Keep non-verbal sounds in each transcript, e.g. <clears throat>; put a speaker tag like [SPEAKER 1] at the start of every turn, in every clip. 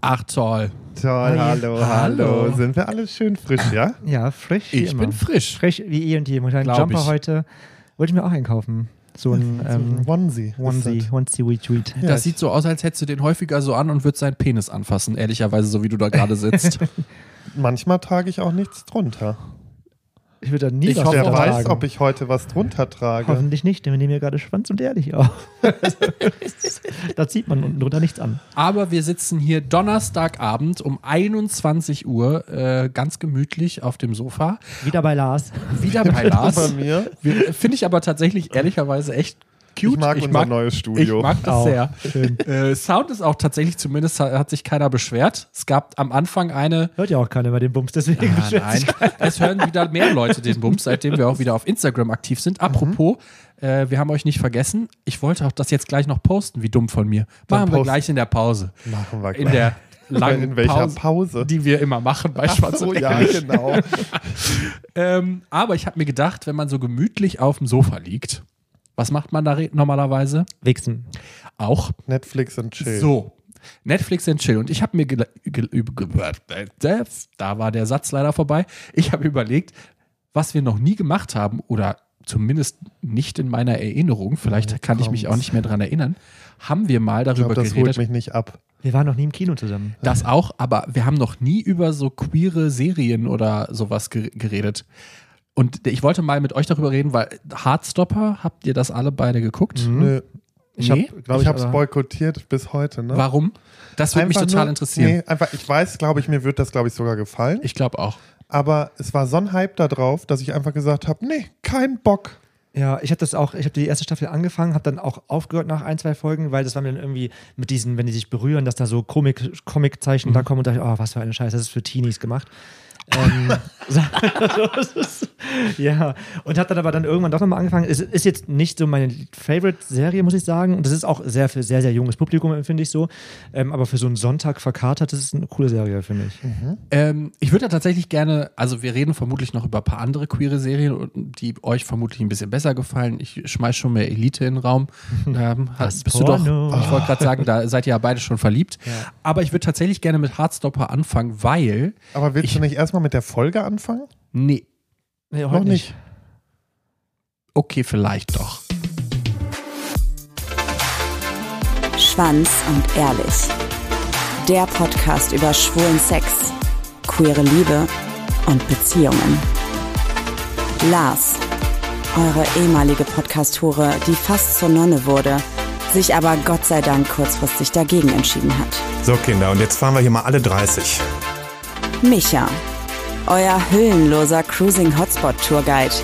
[SPEAKER 1] Ach toll.
[SPEAKER 2] Toll, hallo, hallo,
[SPEAKER 1] Hallo.
[SPEAKER 2] Sind wir alle schön frisch, ja?
[SPEAKER 3] Ja, frisch.
[SPEAKER 1] Ich
[SPEAKER 3] immer.
[SPEAKER 1] bin frisch.
[SPEAKER 3] Frisch wie eh und je. Und einen
[SPEAKER 1] Glaub
[SPEAKER 3] Jumper
[SPEAKER 1] ich.
[SPEAKER 3] heute. Wollte ich mir auch einkaufen. So ein ähm,
[SPEAKER 2] Onesie. ist
[SPEAKER 3] Onesie,
[SPEAKER 2] das.
[SPEAKER 3] Onesie, we tweet.
[SPEAKER 2] Ja,
[SPEAKER 1] das sieht so aus, als hättest du den häufiger so an und würdest seinen Penis anfassen, ehrlicherweise, so wie du da gerade sitzt. <laughs>
[SPEAKER 2] Manchmal trage ich auch nichts drunter.
[SPEAKER 3] Ich würde da nie
[SPEAKER 1] Ich
[SPEAKER 3] was
[SPEAKER 1] hoffe,
[SPEAKER 2] weiß, ob ich heute was drunter trage.
[SPEAKER 3] Hoffentlich nicht, denn wir nehmen ja gerade Schwanz und ehrlich auf. <laughs> da zieht man unten drunter nichts an.
[SPEAKER 1] Aber wir sitzen hier Donnerstagabend um 21 Uhr äh, ganz gemütlich auf dem Sofa.
[SPEAKER 3] Wieder bei Lars.
[SPEAKER 1] Wieder bei
[SPEAKER 2] Bei
[SPEAKER 1] Lars.
[SPEAKER 2] mir.
[SPEAKER 1] Wir- Finde ich aber tatsächlich ehrlicherweise echt cute.
[SPEAKER 2] Ich mag unser neues Studio.
[SPEAKER 1] Ich mag das
[SPEAKER 3] Auch.
[SPEAKER 1] sehr.
[SPEAKER 3] Schön.
[SPEAKER 1] Äh, Sound ist auch tatsächlich, zumindest hat, hat sich keiner beschwert. Es gab am Anfang eine.
[SPEAKER 3] Hört ja auch keiner bei dem Bums, deswegen
[SPEAKER 1] Ah, nein, es hören wieder mehr Leute den Bums, seitdem wir auch wieder auf Instagram aktiv sind. Apropos, äh, wir haben euch nicht vergessen. Ich wollte auch das jetzt gleich noch posten, wie dumm von mir.
[SPEAKER 2] Dann
[SPEAKER 1] Machen wir gleich in der Pause.
[SPEAKER 2] Machen wir
[SPEAKER 1] In der langen
[SPEAKER 2] In welcher
[SPEAKER 1] Pause,
[SPEAKER 2] Pause?
[SPEAKER 1] die wir immer machen bei Schwarz
[SPEAKER 2] so,
[SPEAKER 1] und
[SPEAKER 2] ja,
[SPEAKER 1] Ehrlich.
[SPEAKER 2] genau. <laughs>
[SPEAKER 1] Ähm, aber ich habe mir gedacht, wenn man so gemütlich auf dem Sofa liegt, was macht man da normalerweise?
[SPEAKER 3] Wichsen.
[SPEAKER 1] Auch
[SPEAKER 2] Netflix und Chill.
[SPEAKER 1] so. Netflix and Chill. Und ich habe mir ge- üb- ge- da war der Satz leider vorbei. Ich habe überlegt, was wir noch nie gemacht haben oder zumindest nicht in meiner Erinnerung, vielleicht kann ich mich auch nicht mehr dran erinnern, haben wir mal
[SPEAKER 2] Ich
[SPEAKER 1] darüber
[SPEAKER 2] glaube, das holt
[SPEAKER 1] geredet.
[SPEAKER 2] mich nicht ab.
[SPEAKER 3] Wir waren noch nie im Kino zusammen.
[SPEAKER 1] Das auch, aber wir haben noch nie über so queere Serien oder sowas ge- geredet. Und ich wollte mal mit euch darüber reden, weil Heartstopper, habt ihr das alle beide geguckt?
[SPEAKER 2] Nö.
[SPEAKER 3] Ich
[SPEAKER 1] Nee?
[SPEAKER 3] hab, glaub
[SPEAKER 2] ich habe es boykottiert bis heute. Ne?
[SPEAKER 1] Warum? Das würde mich total
[SPEAKER 2] nur-
[SPEAKER 1] interessieren.
[SPEAKER 2] Nee, einfach, ich weiß, glaube ich, mir wird das, glaube ich, sogar gefallen.
[SPEAKER 1] Ich glaube auch.
[SPEAKER 2] Aber es war so ein Hype da drauf, dass ich einfach gesagt habe, nee, kein Bock.
[SPEAKER 3] Ja, ich habe das auch, ich habe die erste Staffel angefangen, habe dann auch aufgehört nach ein, zwei Folgen, weil das war mir dann irgendwie mit diesen, wenn die sich berühren, dass da so Comic, Comic-Zeichen da kommen und dachte, oh, was für eine Scheiße, das ist für Teenies gemacht. Ähm, <laughs> so, das ist- ja, und habe dann aber dann irgendwann doch nochmal angefangen. Es ist jetzt nicht so meine Favorite-Serie, muss ich sagen. Und das ist auch sehr für sehr, sehr junges Publikum, empfinde ich so. Ähm, aber für so einen Sonntag verkatert, das ist eine coole Serie, finde ich.
[SPEAKER 1] Ähm, ich würde ja tatsächlich gerne, also wir reden vermutlich noch über ein paar andere queere Serien, und die euch vermutlich ein bisschen besser gefallen. Ich schmeiß schon mehr Elite in den Raum. <laughs> Ähm,
[SPEAKER 3] Das
[SPEAKER 1] bist du doch,
[SPEAKER 3] Porno.
[SPEAKER 1] ich wollte gerade sagen, da seid ihr ja beide schon verliebt.
[SPEAKER 3] Ja.
[SPEAKER 1] Aber ich würde tatsächlich gerne mit Heartstopper anfangen, weil,
[SPEAKER 2] Aber willst
[SPEAKER 1] Ich-
[SPEAKER 2] du nicht erstmal mit der Folge anfangen?
[SPEAKER 1] nee,
[SPEAKER 3] Nee,
[SPEAKER 2] Noch nicht.
[SPEAKER 1] okay, vielleicht doch.
[SPEAKER 4] Schwanz und Ehrlich. Der Podcast über schwulen Sex, queere Liebe und Beziehungen. Lars, eure ehemalige Podcast-Hure, die fast zur Nonne wurde, sich aber Gott sei Dank kurzfristig dagegen entschieden hat.
[SPEAKER 5] So, Kinder, und jetzt fahren wir hier mal alle 30.
[SPEAKER 4] Micha, euer hüllenloser Cruising Hotspot Tourguide,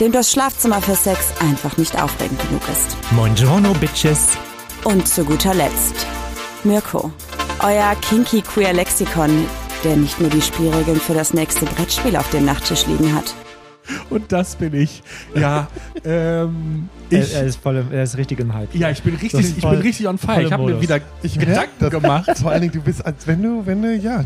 [SPEAKER 4] dem das Schlafzimmer für Sex einfach nicht aufregend genug ist.
[SPEAKER 3] Buongiorno, Bitches.
[SPEAKER 4] Und zu guter Letzt Mirko, euer kinky queer Lexikon, der nicht nur die Spielregeln für das nächste Brettspiel auf dem Nachttisch liegen hat.
[SPEAKER 1] Und das bin ich. Ja, <laughs> ähm, ich,
[SPEAKER 3] er, ist voll, im- er ist richtig im Hype.
[SPEAKER 1] ja, ich bin richtig, ich
[SPEAKER 3] voll-
[SPEAKER 1] bin richtig on fire. Ich habe mir wieder
[SPEAKER 2] Ich
[SPEAKER 1] Gedanken
[SPEAKER 2] das.
[SPEAKER 1] gemacht.
[SPEAKER 2] Vor allen Dingen, du bist, als wenn du, wenn du, ja,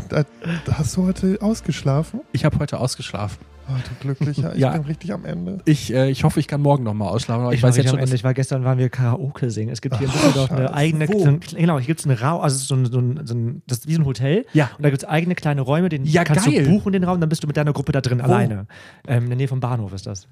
[SPEAKER 2] hast du heute ausgeschlafen.
[SPEAKER 1] Ich habe heute ausgeschlafen.
[SPEAKER 2] Oh, du Glücklicher, ich
[SPEAKER 1] Ja.
[SPEAKER 2] bin richtig am Ende.
[SPEAKER 1] Ich, äh, ich hoffe, ich kann morgen nochmal ausschlafen. Aber ich,
[SPEAKER 3] Ich, war
[SPEAKER 1] weiß jetzt schon,
[SPEAKER 3] am Ende.
[SPEAKER 1] dass
[SPEAKER 3] Ich war gestern, waren wir Karaoke singen. Es gibt hier in
[SPEAKER 2] Ach,
[SPEAKER 3] Düsseldorf eine
[SPEAKER 2] scheiße.
[SPEAKER 3] eigene,
[SPEAKER 1] Wo?
[SPEAKER 3] so genau, hier gibt es eine Raum, also so ein, so ein, so ein, das ist wie so ein Hotel.
[SPEAKER 1] Ja.
[SPEAKER 3] Und da gibt es eigene kleine Räume, den
[SPEAKER 1] Ja,
[SPEAKER 3] kannst
[SPEAKER 1] geil.
[SPEAKER 3] du buchen, den Raum, dann bist du mit deiner Gruppe da drin
[SPEAKER 1] Wo?
[SPEAKER 3] alleine. Ähm, in der Nähe vom Bahnhof ist das.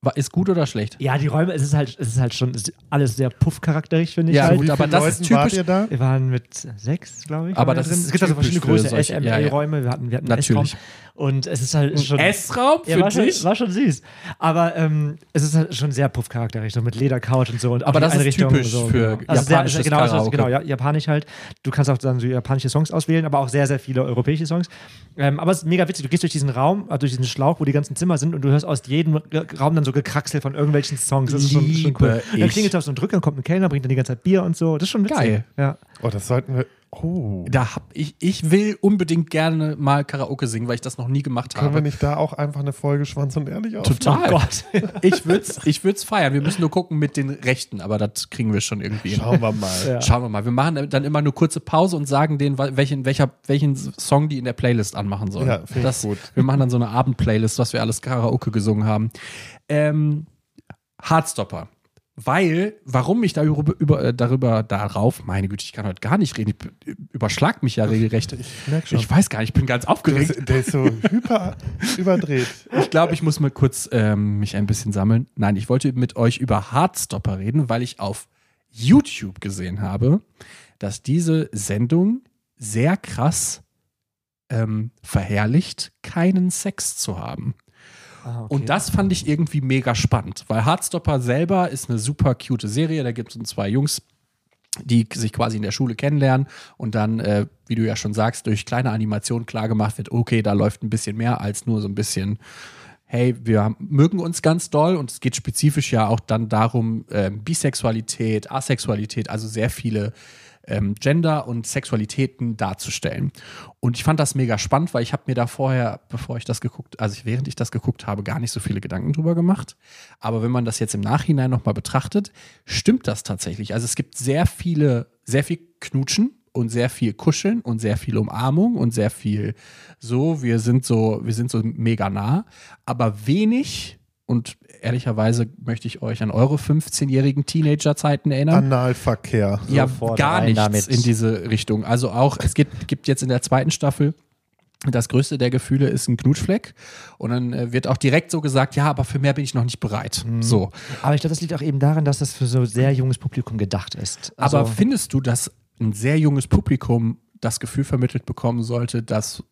[SPEAKER 1] War- ist gut oder schlecht?
[SPEAKER 3] Ja, die Räume, es ist halt, es ist halt schon ist alles sehr puffcharakterisch, finde ich.
[SPEAKER 1] Ja,
[SPEAKER 3] halt.
[SPEAKER 1] gut, aber das
[SPEAKER 2] Leuten
[SPEAKER 1] ist
[SPEAKER 2] wart
[SPEAKER 1] typisch.
[SPEAKER 2] ihr da?
[SPEAKER 3] Wir waren mit sechs, glaube ich.
[SPEAKER 1] Aber das ist
[SPEAKER 3] es gibt also verschiedene
[SPEAKER 1] für
[SPEAKER 3] Größe,
[SPEAKER 1] solche- ja, ja.
[SPEAKER 3] SMA-Räume. Wir hatten, wir hatten
[SPEAKER 1] Natürlich.
[SPEAKER 3] Und es ist halt schon.
[SPEAKER 1] Essraum
[SPEAKER 3] Ja,
[SPEAKER 1] für
[SPEAKER 3] war schon,
[SPEAKER 1] dich?
[SPEAKER 3] war schon süß. Aber ähm, es ist halt schon sehr puffcharakterisch, so mit Ledercouch und so. Und
[SPEAKER 1] Aber das ist
[SPEAKER 3] Einrichtung
[SPEAKER 1] typisch
[SPEAKER 3] so,
[SPEAKER 1] für
[SPEAKER 3] genau. also sehr,
[SPEAKER 1] japanisches
[SPEAKER 3] genau, also,
[SPEAKER 1] Karaoke.
[SPEAKER 3] genau, ja, japanisch halt. Du kannst auch dann so japanische Songs auswählen, aber auch sehr, sehr viele europäische Songs. Ähm, aber es ist mega witzig. Du gehst durch diesen Raum, also durch diesen Schlauch, wo die ganzen Zimmer sind und du hörst aus jedem Raum dann so Gekraxel von irgendwelchen Songs. Das ist schon, schon cool.
[SPEAKER 1] Liebe
[SPEAKER 3] Dann
[SPEAKER 1] ich.
[SPEAKER 3] klingelt es auf so einen Drücker, kommt ein Kellner, bringt dann die ganze Zeit Bier und so. Das ist schon witzig.
[SPEAKER 1] Geil.
[SPEAKER 3] Ja.
[SPEAKER 2] Oh, das sollten wir. Oh.
[SPEAKER 1] Da hab ich, ich will unbedingt gerne mal Karaoke singen, weil ich das noch nie gemacht
[SPEAKER 2] Können wir
[SPEAKER 1] habe.
[SPEAKER 2] nicht da auch einfach eine Folge Schwanz und Ehrlich aufnehmen?
[SPEAKER 1] Total.
[SPEAKER 3] Oh Gott. <laughs>
[SPEAKER 1] Ich würde es ich würd's feiern. Wir müssen nur gucken mit den Rechten, aber das kriegen wir schon irgendwie hin.
[SPEAKER 2] Schauen wir mal.
[SPEAKER 3] Ja.
[SPEAKER 1] Schauen wir mal. Wir machen dann immer nur kurze Pause und sagen denen, welchen, welcher, welchen Song die in der Playlist anmachen sollen.
[SPEAKER 2] Ja, finde ich
[SPEAKER 1] das,
[SPEAKER 2] gut.
[SPEAKER 1] Wir machen dann so eine Abendplaylist, was wir alles Karaoke gesungen haben. Ähm, Heartstopper. Weil, warum ich darüber, über, äh, darüber darauf, meine Güte, ich kann heute gar nicht reden, ich überschlag mich ja regelrecht. Ich,
[SPEAKER 2] merk schon.
[SPEAKER 1] ich weiß gar nicht, ich bin ganz
[SPEAKER 2] Der
[SPEAKER 1] aufgeregt.
[SPEAKER 2] ist, der ist so hyper überdreht. <laughs>
[SPEAKER 1] Ich glaube, ich muss mal kurz ähm, mich ein bisschen sammeln. Nein, ich wollte mit euch über Hardstopper reden, weil ich auf YouTube gesehen habe, dass diese Sendung sehr krass ähm, verherrlicht, keinen Sex zu haben.
[SPEAKER 3] Ah, okay.
[SPEAKER 1] Und das fand ich irgendwie mega spannend, weil Hardstopper selber ist eine super cute Serie. Da gibt es zwei Jungs, die sich quasi in der Schule kennenlernen und dann, äh, wie du ja schon sagst, durch kleine Animationen klargemacht wird, okay, da läuft ein bisschen mehr als nur so ein bisschen, hey, wir mögen uns ganz doll und es geht spezifisch ja auch dann darum, ähm, Bisexualität, Asexualität, also sehr viele ähm, Gender und Sexualitäten darzustellen. Und ich fand das mega spannend, weil ich habe mir da vorher, bevor ich das geguckt, also während ich das geguckt habe, gar nicht so viele Gedanken drüber gemacht. Aber wenn man das jetzt im Nachhinein nochmal betrachtet, stimmt das tatsächlich. Also es gibt sehr viele, sehr viel Knutschen und sehr viel Kuscheln und sehr viel Umarmung und sehr viel so, wir sind so, wir sind so mega nah, aber wenig und ehrlicherweise möchte ich euch an eure 15-jährigen Teenager-Zeiten erinnern
[SPEAKER 2] Analverkehr.
[SPEAKER 1] ja,
[SPEAKER 3] Sofort
[SPEAKER 1] gar nichts
[SPEAKER 3] damit.
[SPEAKER 1] in diese Richtung. Also auch, es gibt, gibt jetzt in der zweiten Staffel das größte der Gefühle ist ein Knutschfleck. Und dann äh, wird auch direkt so gesagt, ja, aber für mehr bin ich noch nicht bereit.
[SPEAKER 3] Mhm.
[SPEAKER 1] So.
[SPEAKER 3] Aber ich glaube, das liegt auch eben daran, dass das für so sehr junges Publikum gedacht ist. Also,
[SPEAKER 1] aber findest du, dass ein sehr junges Publikum das Gefühl vermittelt bekommen sollte, dass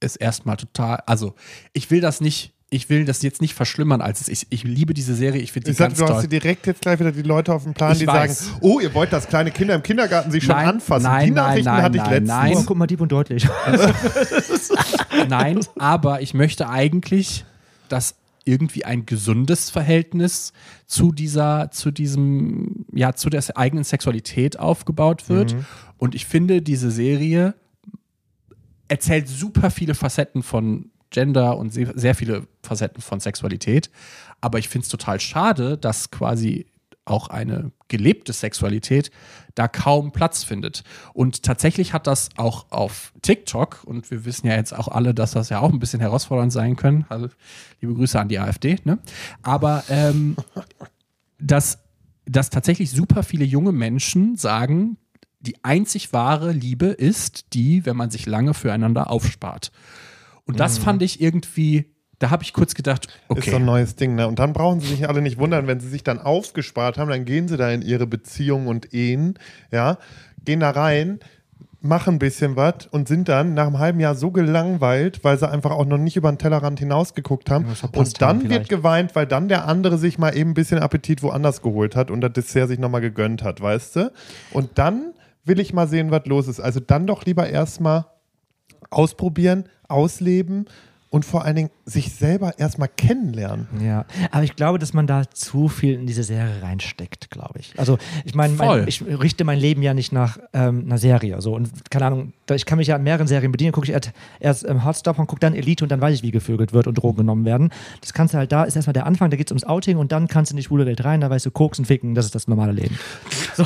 [SPEAKER 1] es erstmal total, also ich will das nicht, ich will das jetzt nicht verschlimmern, als es ist. Ich liebe diese Serie, ich finde sie
[SPEAKER 2] Ich sag,
[SPEAKER 1] ganz
[SPEAKER 2] du hast
[SPEAKER 1] toll.
[SPEAKER 2] hier direkt jetzt gleich wieder die Leute auf dem Plan,
[SPEAKER 1] Ich
[SPEAKER 2] die
[SPEAKER 1] weiß.
[SPEAKER 2] sagen, oh, ihr wollt, dass kleine Kinder im Kindergarten sich schon
[SPEAKER 1] Nein,
[SPEAKER 2] anfassen.
[SPEAKER 1] nein,
[SPEAKER 2] die
[SPEAKER 1] nein,
[SPEAKER 2] Nachrichten
[SPEAKER 1] nein,
[SPEAKER 2] hatte ich
[SPEAKER 1] nein,
[SPEAKER 2] letztens.
[SPEAKER 1] nein.
[SPEAKER 3] oh, guck mal, dieb und deutlich. <laughs> <laughs>
[SPEAKER 1] Nein, aber ich möchte eigentlich, dass irgendwie ein gesundes Verhältnis zu dieser, zu diesem, ja, zu der eigenen Sexualität aufgebaut wird. Und ich finde, diese Serie erzählt super viele Facetten von Gender und se- sehr viele Facetten von Sexualität. Aber ich finde es total schade, dass quasi auch eine gelebte Sexualität da kaum Platz findet. Und tatsächlich hat das auch auf TikTok, und wir wissen ja jetzt auch alle, dass das ja auch ein bisschen herausfordernd sein können. Also liebe Grüße an die AfD, ne? Aber ähm, <laughs> dass, dass tatsächlich super viele junge Menschen sagen, die einzig wahre Liebe ist die, wenn man sich lange füreinander aufspart. Und das fand ich irgendwie, da habe ich kurz gedacht,
[SPEAKER 2] Ist so
[SPEAKER 1] okay,
[SPEAKER 2] ein neues Ding, ne? Und dann brauchen sie sich alle nicht wundern, wenn sie sich dann aufgespart haben, dann gehen sie da in ihre Beziehungen und Ehen, ja, gehen da rein, machen ein bisschen was und sind dann nach einem halben Jahr so gelangweilt, weil sie einfach auch noch nicht über den Tellerrand hinausgeguckt haben. Und dann
[SPEAKER 3] haben
[SPEAKER 2] wird geweint, weil dann der andere sich mal eben ein bisschen Appetit woanders geholt hat und das Dessert sich nochmal gegönnt hat, weißt du? Und dann will ich mal sehen, was los ist. Also dann doch lieber erstmal ausprobieren, ausleben und vor allen Dingen sich selber erstmal kennenlernen.
[SPEAKER 3] Ja, aber ich glaube, dass man da zu viel in diese Serie reinsteckt, glaube ich. Also ich meine, mein, ich richte mein Leben ja nicht nach ähm, einer Serie. So. Und keine Ahnung, ich kann mich ja an mehreren Serien bedienen, gucke ich erst, erst ähm, und gucke dann Elite und dann weiß ich, wie gevögelt wird und Drogen genommen werden. Das kannst du halt, da ist erstmal der Anfang, da geht es ums Outing und dann kannst du in die schwule Welt rein, da weißt du, Koksen, Ficken, das ist das normale Leben. <laughs>
[SPEAKER 2] so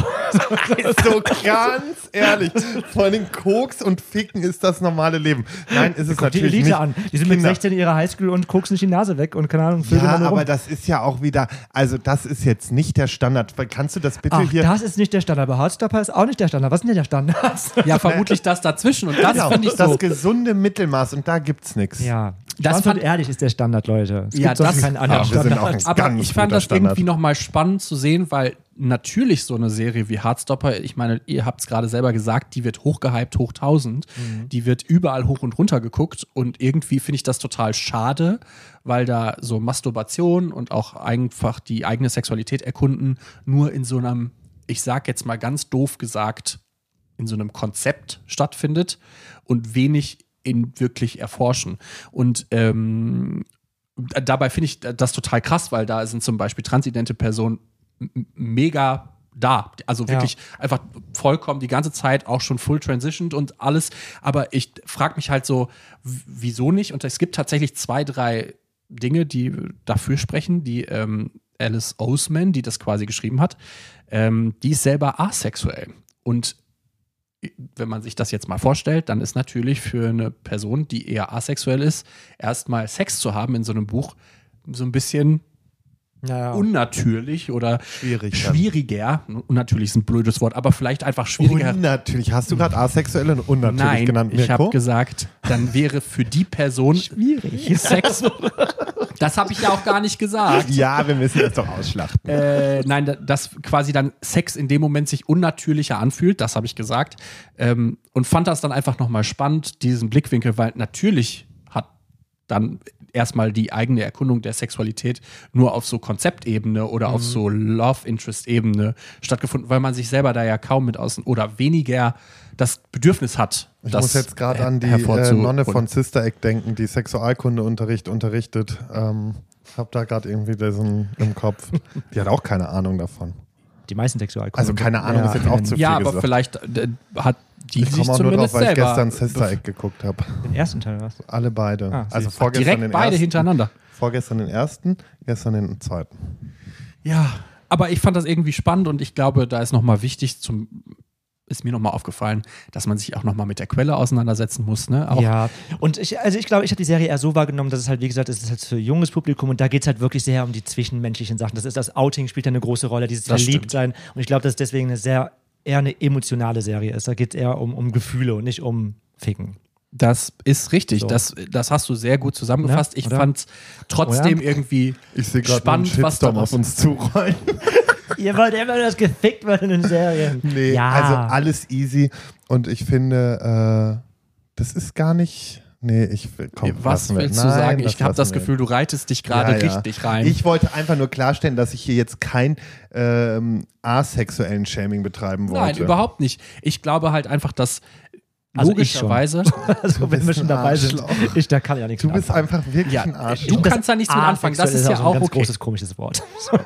[SPEAKER 2] ganz ehrlich. Vor allem Koks und Ficken ist das normale Leben. Nein, ist es
[SPEAKER 3] Guck die
[SPEAKER 2] natürlich
[SPEAKER 3] Elite
[SPEAKER 2] nicht.
[SPEAKER 3] an. Die sind mit
[SPEAKER 2] Kinder.
[SPEAKER 3] 16 in ihrer Highschool und koksen sich die Nase weg und keine Ahnung,
[SPEAKER 2] Ja,
[SPEAKER 3] dann nur
[SPEAKER 2] aber
[SPEAKER 3] rum.
[SPEAKER 2] das ist ja auch wieder, also das ist jetzt nicht der Standard. Kannst du das bitte
[SPEAKER 3] Ach,
[SPEAKER 2] hier?
[SPEAKER 3] das ist nicht der Standard, aber Hotstopper ist auch nicht der Standard. Was ist denn der Standard? <laughs>
[SPEAKER 1] ja, vermutlich das dazwischen. Und das
[SPEAKER 2] Genau,
[SPEAKER 1] finde ich
[SPEAKER 2] das
[SPEAKER 1] so.
[SPEAKER 2] gesunde Mittelmaß und da gibt's nichts.
[SPEAKER 3] Ja,
[SPEAKER 1] Das
[SPEAKER 3] das
[SPEAKER 1] fand-
[SPEAKER 3] und ehrlich ist der Standard, Leute. Es
[SPEAKER 1] Ja, das-
[SPEAKER 2] Ja, wir sind
[SPEAKER 3] Standard.
[SPEAKER 1] Aber ich fand das
[SPEAKER 2] Standard.
[SPEAKER 1] irgendwie nochmal spannend zu sehen, weil natürlich so eine Serie wie Hardstopper, ich meine, ihr habt es gerade selber gesagt, die wird hochgehypt, hoch 1000. Die wird überall hoch und runter geguckt und irgendwie finde ich das total schade, weil da so Masturbation und auch einfach die eigene Sexualität erkunden nur in so einem, ich sag jetzt mal ganz doof gesagt, in so einem Konzept stattfindet und wenig in wirklich erforschen. Und ähm, dabei finde ich das total krass, weil da sind zum Beispiel transidente Personen mega da. Also wirklich einfach vollkommen die ganze Zeit auch schon full transitioned und alles. Aber ich frage mich halt so, wieso nicht? Und es gibt tatsächlich zwei, drei Dinge, die dafür sprechen. Die ähm, Alice Oseman, die das quasi geschrieben hat, ähm, die ist selber asexuell. Und wenn man sich das jetzt mal vorstellt, dann ist natürlich für eine Person, die eher asexuell ist, erstmal Sex zu haben in so einem Buch so ein bisschen
[SPEAKER 3] Ja, ja.
[SPEAKER 1] unnatürlich oder
[SPEAKER 2] Schwierig
[SPEAKER 1] schwieriger. Unnatürlich ist ein blödes Wort, aber vielleicht einfach schwieriger.
[SPEAKER 2] Unnatürlich. Hast du gerade asexuell und unnatürlich
[SPEAKER 1] Nein,
[SPEAKER 2] genannt,
[SPEAKER 1] ich habe
[SPEAKER 2] Mirko?
[SPEAKER 1] gesagt, dann wäre für die Person schwierig <laughs> Sex. Das habe ich ja auch gar nicht gesagt.
[SPEAKER 2] ja, wir müssen das doch ausschlachten.
[SPEAKER 1] Äh, nein, da- dass quasi dann Sex in dem Moment sich unnatürlicher anfühlt, das habe ich gesagt. Ähm, und fand das dann einfach nochmal spannend, diesen Blickwinkel, weil natürlich hat dann erstmal die eigene Erkundung der Sexualität nur auf so Konzeptebene oder
[SPEAKER 2] Mhm.
[SPEAKER 1] auf so Love-Interest-Ebene stattgefunden, weil man sich selber da ja kaum mit außen oder weniger das Bedürfnis hat.
[SPEAKER 2] Ich
[SPEAKER 1] das
[SPEAKER 2] muss jetzt gerade an die äh. Nonne von Sister Act denken, die Sexualkundeunterricht unterrichtet. Ähm, hab da gerade irgendwie diesen im Kopf. Die hat auch keine Ahnung davon.
[SPEAKER 3] Die meisten Sexualkunden.
[SPEAKER 2] Also keine Ahnung ist jetzt auch zu viel
[SPEAKER 1] Ja, aber
[SPEAKER 2] gesagt.
[SPEAKER 1] vielleicht äh, hat die
[SPEAKER 2] Ich
[SPEAKER 1] sich
[SPEAKER 2] komme auch nur
[SPEAKER 1] zumindest
[SPEAKER 2] drauf, weil ich gestern Sister Act geguckt habe.
[SPEAKER 3] Den ersten Teil was?
[SPEAKER 2] Alle beide.
[SPEAKER 3] Ah,
[SPEAKER 2] also vorgestern
[SPEAKER 1] direkt
[SPEAKER 2] den
[SPEAKER 1] beide
[SPEAKER 2] ersten,
[SPEAKER 1] hintereinander.
[SPEAKER 2] Vorgestern den ersten, gestern den zweiten.
[SPEAKER 1] Ja, aber ich fand das irgendwie spannend und ich glaube, da ist nochmal wichtig zum ist mir nochmal aufgefallen, dass man sich auch nochmal mit der Quelle auseinandersetzen muss. Ne? Auch
[SPEAKER 3] Ja, und ich, also ich glaube, ich habe die Serie eher so wahrgenommen, dass es halt, wie gesagt, es ist halt für junges Publikum und da geht es halt wirklich sehr um die zwischenmenschlichen Sachen. Das ist das Outing spielt da eine große Rolle, dieses
[SPEAKER 1] Das
[SPEAKER 3] Verliebtsein. Und ich glaube, dass es deswegen eine sehr, eher eine emotionale Serie ist. Da geht es eher um, um Gefühle und nicht um Ficken.
[SPEAKER 1] Das ist richtig.
[SPEAKER 3] So.
[SPEAKER 1] Das, das hast du sehr gut zusammengefasst.
[SPEAKER 3] Ja,
[SPEAKER 1] ich fand es trotzdem
[SPEAKER 3] Oder?
[SPEAKER 1] irgendwie
[SPEAKER 2] Ich sehe gerade einen
[SPEAKER 1] spannend, was da
[SPEAKER 2] auf uns zurollen. <laughs>
[SPEAKER 3] Ihr wollt immer nur, dass gefickt wird in den Serien.
[SPEAKER 2] Nee,
[SPEAKER 3] ja.
[SPEAKER 2] also alles easy. Und ich finde, äh, das ist gar nicht. Nee, ich will. Komm,
[SPEAKER 1] Was willst du
[SPEAKER 2] Nein,
[SPEAKER 1] sagen? Ich habe das. Gefühl, du reitest dich gerade
[SPEAKER 2] Ja, ja.
[SPEAKER 1] richtig rein.
[SPEAKER 2] Ich wollte einfach nur klarstellen, dass ich hier jetzt kein ähm, asexuellen Shaming betreiben wollte.
[SPEAKER 1] Nein, überhaupt nicht. Ich glaube halt einfach, dass
[SPEAKER 3] Also
[SPEAKER 1] logischerweise. <laughs>
[SPEAKER 3] also, wenn wir schon dabei sind, <laughs> ich, da kann ich auch nichts
[SPEAKER 2] Du bist
[SPEAKER 3] anfangen.
[SPEAKER 2] einfach wirklich
[SPEAKER 1] Ja,
[SPEAKER 2] ein Arschloch.
[SPEAKER 1] du kannst da nichts mit anfangen. Das ist ja
[SPEAKER 3] so ein
[SPEAKER 1] auch
[SPEAKER 3] ganz
[SPEAKER 1] okay.
[SPEAKER 3] großes, komisches Wort. <laughs>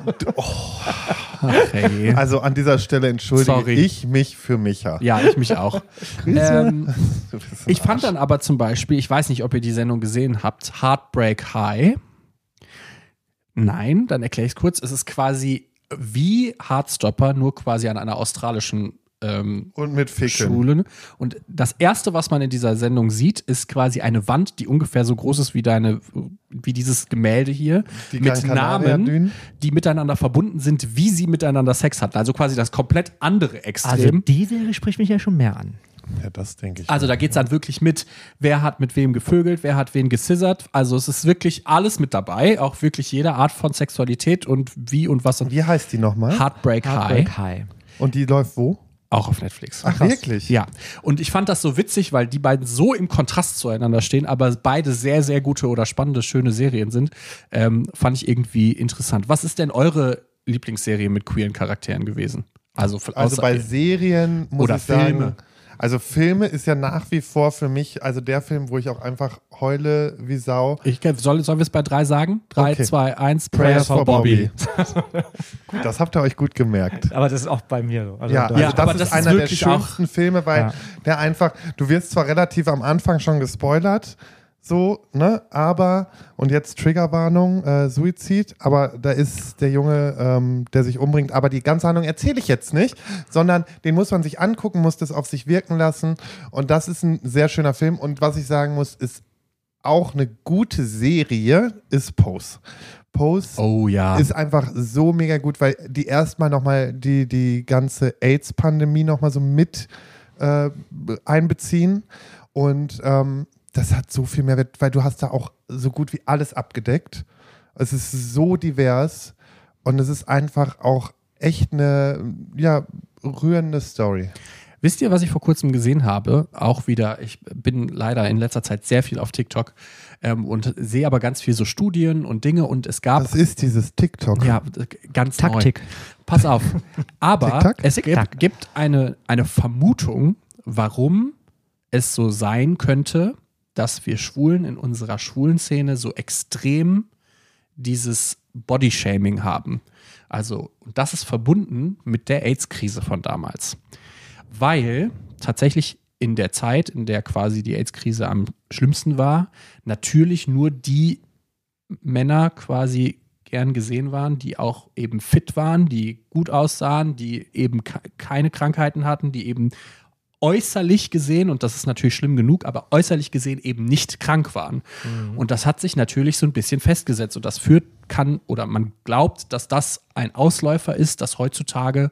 [SPEAKER 1] Okay.
[SPEAKER 2] Also an dieser Stelle entschuldige
[SPEAKER 1] Sorry.
[SPEAKER 2] ich mich für Micha.
[SPEAKER 1] Ja, ich mich auch. ähm, ich fand
[SPEAKER 2] Arsch.
[SPEAKER 1] dann aber zum Beispiel, ich weiß nicht, ob ihr die Sendung gesehen habt, Heartbreak High. Nein, dann erkläre ich es kurz. Es ist quasi wie Heartstopper, nur quasi an einer australischen ähm,
[SPEAKER 2] Und mit Ficken.
[SPEAKER 1] Schule. Und das erste, was man in dieser Sendung sieht, ist quasi eine Wand, die ungefähr so groß ist wie deine, wie dieses Gemälde hier,
[SPEAKER 2] Die
[SPEAKER 1] mit Namen, die miteinander verbunden sind, wie sie miteinander Sex hatten. Also quasi das komplett andere
[SPEAKER 3] Also
[SPEAKER 1] Extrem.
[SPEAKER 3] die Serie spricht mich ja schon mehr an.
[SPEAKER 2] Ja, das denke ich.
[SPEAKER 1] Also da geht es dann wirklich mit, wer hat mit wem gevögelt, wer hat wen gescissert. Also es ist wirklich alles mit dabei, auch wirklich jede Art von Sexualität und wie und was. Und
[SPEAKER 2] Wie heißt die nochmal?
[SPEAKER 1] Heartbreak, High,
[SPEAKER 3] Heartbreak High.
[SPEAKER 2] Und die läuft wo?
[SPEAKER 1] Auch auf Netflix.
[SPEAKER 2] Ach, wirklich?
[SPEAKER 1] Ja, und ich fand das so witzig, weil die beiden so im Kontrast zueinander stehen, aber beide sehr, sehr gute oder spannende, schöne Serien sind. Ähm, fand ich irgendwie interessant. Was ist denn eure Lieblingsserie mit queeren Charakteren gewesen? Also,
[SPEAKER 2] Also bei Serien muss
[SPEAKER 1] Oder
[SPEAKER 2] ich sagen,
[SPEAKER 1] Filme.
[SPEAKER 2] Also Filme ist ja nach wie vor für mich, also der Film, wo ich auch einfach heule wie Sau.
[SPEAKER 1] ich, soll, sollen wir es bei drei sagen? Drei,
[SPEAKER 2] Okay.
[SPEAKER 1] zwei, eins.
[SPEAKER 2] Prayers for Bobby. <laughs> Gut, das habt ihr euch gut gemerkt.
[SPEAKER 3] Aber das ist auch bei mir so. Also
[SPEAKER 2] Ja, also
[SPEAKER 1] Ja,
[SPEAKER 2] das
[SPEAKER 1] aber
[SPEAKER 2] ist
[SPEAKER 1] das ist
[SPEAKER 2] einer der schönsten Filme, weil
[SPEAKER 3] Ja.
[SPEAKER 2] der einfach, du wirst zwar relativ am Anfang schon gespoilert, so, ne, aber, und jetzt Triggerwarnung, äh, Suizid, aber da ist der Junge, ähm, der sich umbringt, aber die ganze Handlung erzähle ich jetzt nicht, sondern den muss man sich angucken, muss das auf sich wirken lassen und das ist ein sehr schöner Film und was ich sagen muss, ist auch eine gute Serie, ist Pose. Pose
[SPEAKER 1] Oh ja.
[SPEAKER 2] ist einfach so mega gut, weil die erstmal nochmal die, die ganze AIDS-Pandemie nochmal so mit äh, einbeziehen. Und ähm, das hat so viel Mehrwert, weil du hast da auch so gut wie alles abgedeckt. Es ist so divers und es ist einfach auch echt eine ja, rührende Story.
[SPEAKER 1] Wisst ihr, was ich vor kurzem gesehen habe? Auch wieder, ich bin leider in letzter Zeit sehr viel auf TikTok ähm, und sehe aber ganz viel so Studien und Dinge und es gab
[SPEAKER 2] Das ist dieses TikTok.
[SPEAKER 1] ja ganz
[SPEAKER 3] Taktik.
[SPEAKER 1] neu. Pass auf. <laughs> Aber es gibt, gibt eine, eine Vermutung, warum es so sein könnte, dass wir Schwulen in unserer schwulen Szene so extrem dieses Bodyshaming haben. Also, und das ist verbunden mit der AIDS-Krise von damals. Weil tatsächlich in der Zeit, in der quasi die AIDS-Krise am schlimmsten war, natürlich nur die Männer quasi gern gesehen waren, die auch eben fit waren, die gut aussahen, die eben ke- keine Krankheiten hatten, die eben äußerlich gesehen, und das ist natürlich schlimm genug, aber äußerlich gesehen eben nicht krank waren. Und das hat sich natürlich so ein bisschen festgesetzt. Und das führt, kann, oder man glaubt, dass das ein Ausläufer ist, dass heutzutage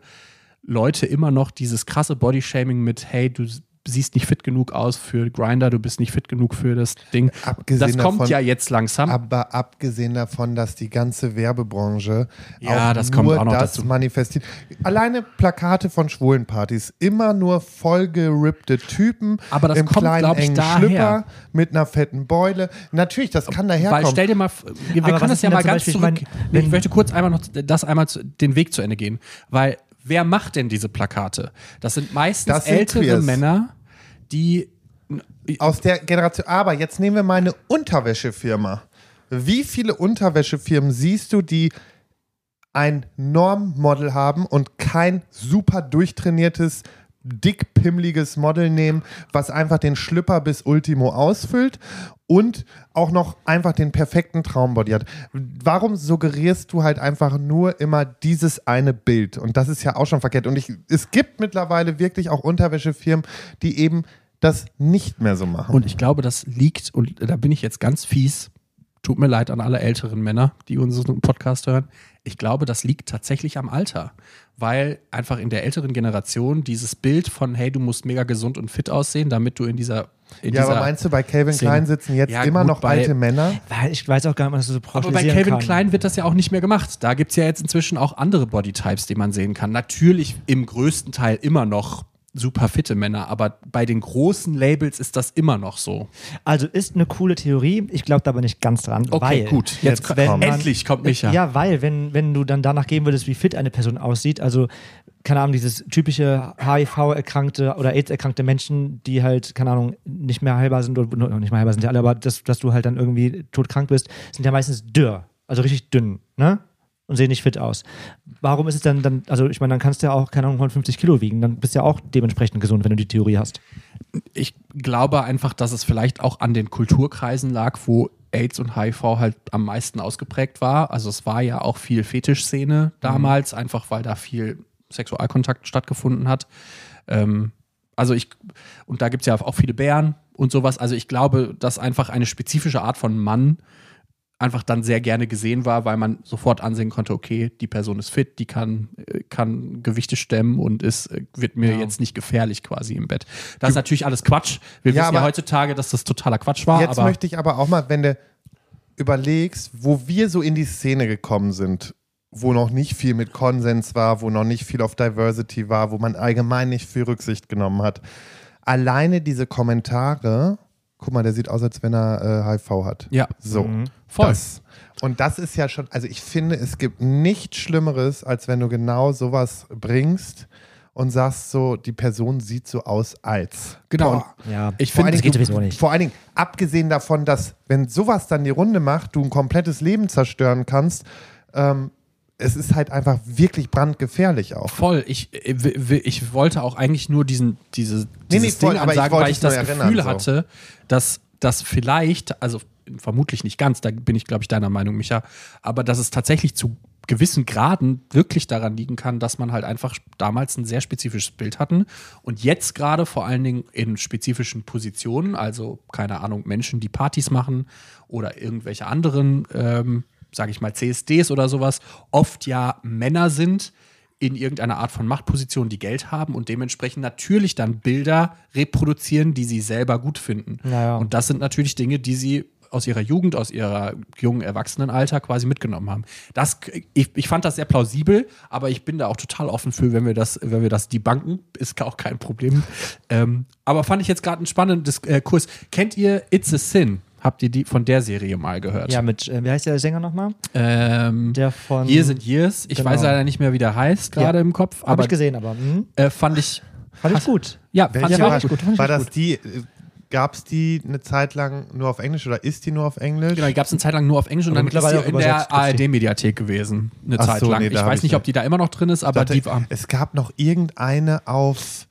[SPEAKER 1] Leute immer noch dieses krasse Bodyshaming mit, hey, du siehst nicht fit genug aus für Grinder, du bist nicht fit genug für das Ding.
[SPEAKER 2] Abgesehen
[SPEAKER 1] das kommt
[SPEAKER 2] davon-
[SPEAKER 1] ja jetzt langsam.
[SPEAKER 2] Aber abgesehen davon, dass die ganze Werbebranche
[SPEAKER 1] Ja,
[SPEAKER 2] auch
[SPEAKER 1] das kommt auch noch
[SPEAKER 2] das
[SPEAKER 1] dazu.
[SPEAKER 2] manifestiert. Alleine Plakate von Schwulenpartys, immer nur vollgerippte Typen
[SPEAKER 1] Aber das
[SPEAKER 2] im
[SPEAKER 1] kommt,
[SPEAKER 2] kleinen
[SPEAKER 1] ich,
[SPEAKER 2] engen
[SPEAKER 1] daher.
[SPEAKER 2] Schlüpper mit einer fetten Beule. Natürlich, das kann
[SPEAKER 1] Weil
[SPEAKER 2] daherkommen.
[SPEAKER 1] stell dir mal, wir,
[SPEAKER 3] Aber
[SPEAKER 1] können das ja mal ganz
[SPEAKER 3] zum
[SPEAKER 1] zurück.
[SPEAKER 3] Beispiel, ich mein,
[SPEAKER 1] ich möchte kurz einmal noch das einmal zu, den Weg zu Ende gehen, weil wer macht denn diese Plakate? Das sind meistens
[SPEAKER 2] Das sind
[SPEAKER 1] ältere
[SPEAKER 2] Queers.
[SPEAKER 1] Männer, die
[SPEAKER 2] Aus der Generation. Aber jetzt nehmen wir mal eine Unterwäschefirma. Wie viele Unterwäschefirmen siehst du, die ein Normmodel haben und kein super durchtrainiertes, dickpimmliges Model nehmen, was einfach den Schlüpper bis Ultimo ausfüllt und auch noch einfach den perfekten Traumbody hat. Warum suggerierst du halt einfach nur immer dieses eine Bild? Und das ist ja auch schon verkehrt. Und ich, es gibt mittlerweile wirklich auch Unterwäschefirmen, die eben das nicht mehr so machen.
[SPEAKER 1] Und ich glaube, das liegt, und da bin ich jetzt ganz fies, tut mir leid an alle älteren Männer, die unseren Podcast hören. Ich glaube, das liegt tatsächlich am Alter. Weil einfach in der älteren Generation dieses Bild von, hey, du musst mega gesund und fit aussehen, damit du in dieser. In
[SPEAKER 2] ja,
[SPEAKER 1] dieser
[SPEAKER 2] aber meinst du, bei Calvin
[SPEAKER 1] Szene.
[SPEAKER 2] Klein sitzen jetzt
[SPEAKER 1] Ja,
[SPEAKER 2] immer
[SPEAKER 1] gut,
[SPEAKER 2] noch
[SPEAKER 1] bei-
[SPEAKER 2] alte Männer?
[SPEAKER 3] Weil ich weiß auch gar nicht, was du so
[SPEAKER 1] aber bei Calvin
[SPEAKER 3] kann.
[SPEAKER 1] Klein wird das ja auch nicht mehr gemacht. Da gibt es ja jetzt inzwischen auch andere Bodytypes, die man sehen kann. Natürlich im größten Teil immer noch super fitte Männer, aber bei den großen Labels ist das immer noch so.
[SPEAKER 3] Also ist eine coole Theorie. Ich glaube da aber nicht ganz dran.
[SPEAKER 1] Okay,
[SPEAKER 3] weil
[SPEAKER 1] gut. Jetzt,
[SPEAKER 2] Jetzt
[SPEAKER 3] wenn
[SPEAKER 2] kommt-
[SPEAKER 3] man-
[SPEAKER 1] endlich kommt Micha.
[SPEAKER 3] Ja, weil, wenn, wenn du dann danach gehen würdest, wie fit eine Person aussieht, also, keine Ahnung, dieses typische HIV-erkrankte oder AIDS-erkrankte Menschen, die halt, keine Ahnung, nicht mehr heilbar sind, oder no, nicht mehr heilbar sind ja alle, aber dass, dass du halt dann irgendwie todkrank bist, sind ja meistens dürr, also richtig dünn, ne? Und sehen nicht fit aus. Warum ist es dann, dann also ich meine, dann kannst du ja auch, keine Ahnung, 150 Kilo wiegen, dann bist du ja auch dementsprechend gesund, wenn du die Theorie hast.
[SPEAKER 1] ich glaube einfach, dass es vielleicht auch an den Kulturkreisen lag, wo AIDS und HIV halt am meisten ausgeprägt war. Also es war ja auch viel Fetischszene damals, einfach weil da viel Sexualkontakt stattgefunden hat. Ähm, also ich, und da gibt es ja auch viele Bären und sowas. Also ich glaube, dass einfach eine spezifische Art von Mann einfach dann sehr gerne gesehen war, weil man sofort ansehen konnte, okay, die Person ist fit, die kann, äh, kann Gewichte stemmen und ist, äh, wird mir jetzt nicht gefährlich quasi im Bett. Das ist natürlich alles Quatsch. Wir
[SPEAKER 2] Ja,
[SPEAKER 1] wissen ja heutzutage, dass das totaler Quatsch war.
[SPEAKER 2] Jetzt möchte ich aber auch mal, wenn du überlegst, wo wir so in die Szene gekommen sind, wo noch nicht viel mit Konsens war, wo noch nicht viel auf Diversity war, wo man allgemein nicht viel Rücksicht genommen hat. Alleine diese Kommentare, guck mal, der sieht aus, als wenn er äh, HIV hat.
[SPEAKER 1] Ja.
[SPEAKER 2] So.
[SPEAKER 1] Voll.
[SPEAKER 2] Das. Und das ist ja schon, also ich finde, es gibt nichts Schlimmeres, als wenn du genau sowas bringst und sagst so, die Person sieht so aus als.
[SPEAKER 1] Genau.
[SPEAKER 2] Boah.
[SPEAKER 3] Ja,
[SPEAKER 1] Ich
[SPEAKER 2] Vor
[SPEAKER 1] finde,
[SPEAKER 2] allen
[SPEAKER 3] das geht
[SPEAKER 2] Dingen,
[SPEAKER 3] sowieso nicht.
[SPEAKER 2] Vor allen Dingen, abgesehen davon, dass, wenn sowas dann die Runde macht, du ein komplettes Leben zerstören kannst, ähm, es ist halt einfach wirklich brandgefährlich auch.
[SPEAKER 1] Voll. Ich, äh, ich wollte auch eigentlich nur diesen, diese, dieses
[SPEAKER 2] nee, voll,
[SPEAKER 1] Ding
[SPEAKER 2] aber ich
[SPEAKER 1] ansagen, weil ich das
[SPEAKER 2] erinnern,
[SPEAKER 1] Gefühl
[SPEAKER 2] so.
[SPEAKER 1] hatte, dass das vielleicht, also vermutlich nicht ganz, da bin ich, glaube ich, deiner Meinung, Micha, aber dass es tatsächlich zu gewissen Graden wirklich daran liegen kann, dass man halt einfach damals ein sehr spezifisches Bild hatten und jetzt gerade vor allen Dingen in spezifischen Positionen, also keine Ahnung, Menschen, die Partys machen oder irgendwelche anderen, ähm, sage ich mal, CSDs oder sowas, oft ja Männer sind, in irgendeiner Art von Machtposition, die Geld haben und dementsprechend natürlich dann Bilder reproduzieren, die sie selber gut finden.
[SPEAKER 3] Naja.
[SPEAKER 1] Und das sind natürlich Dinge, die sie aus ihrer Jugend, aus ihrer jungen Erwachsenenalter quasi mitgenommen haben. Das, ich, ich fand das sehr plausibel, aber ich bin da auch total offen für, wenn wir das, wenn wir das debunken, ist <laughs> auch kein Problem. Ähm, aber fand ich jetzt gerade ein spannendes äh, Kurs. Kennt ihr It's a Sin? Habt ihr die von der Serie mal gehört?
[SPEAKER 3] Ja, mit, äh, wie heißt der Sänger nochmal?
[SPEAKER 1] Ähm,
[SPEAKER 3] Der von.
[SPEAKER 1] Years and Years. Ich
[SPEAKER 3] Genau.
[SPEAKER 1] weiß leider nicht mehr, wie der heißt, gerade
[SPEAKER 3] Ja.
[SPEAKER 1] im Kopf.
[SPEAKER 3] Hab
[SPEAKER 1] Aber
[SPEAKER 3] ich gesehen, aber hm,
[SPEAKER 1] äh, fand ich,
[SPEAKER 3] fand ich gut.
[SPEAKER 1] ja, fand ich auch gut.
[SPEAKER 3] ich
[SPEAKER 2] war das
[SPEAKER 3] gut.
[SPEAKER 2] die, gab es die eine Zeit lang nur auf Englisch oder ist die nur auf Englisch?
[SPEAKER 1] Genau, die gab es eine Zeit lang nur auf Englisch und
[SPEAKER 3] Aber
[SPEAKER 1] dann ist
[SPEAKER 3] auch
[SPEAKER 1] in der
[SPEAKER 3] die.
[SPEAKER 1] ARD-Mediathek gewesen, eine
[SPEAKER 2] Ach
[SPEAKER 1] Zeit
[SPEAKER 2] so,
[SPEAKER 1] lang.
[SPEAKER 2] nee,
[SPEAKER 1] ich weiß
[SPEAKER 2] ich
[SPEAKER 1] nicht,
[SPEAKER 2] nicht.
[SPEAKER 1] ob die da immer noch drin ist, aber
[SPEAKER 2] dachte,
[SPEAKER 1] die war.
[SPEAKER 2] es gab noch irgendeine auf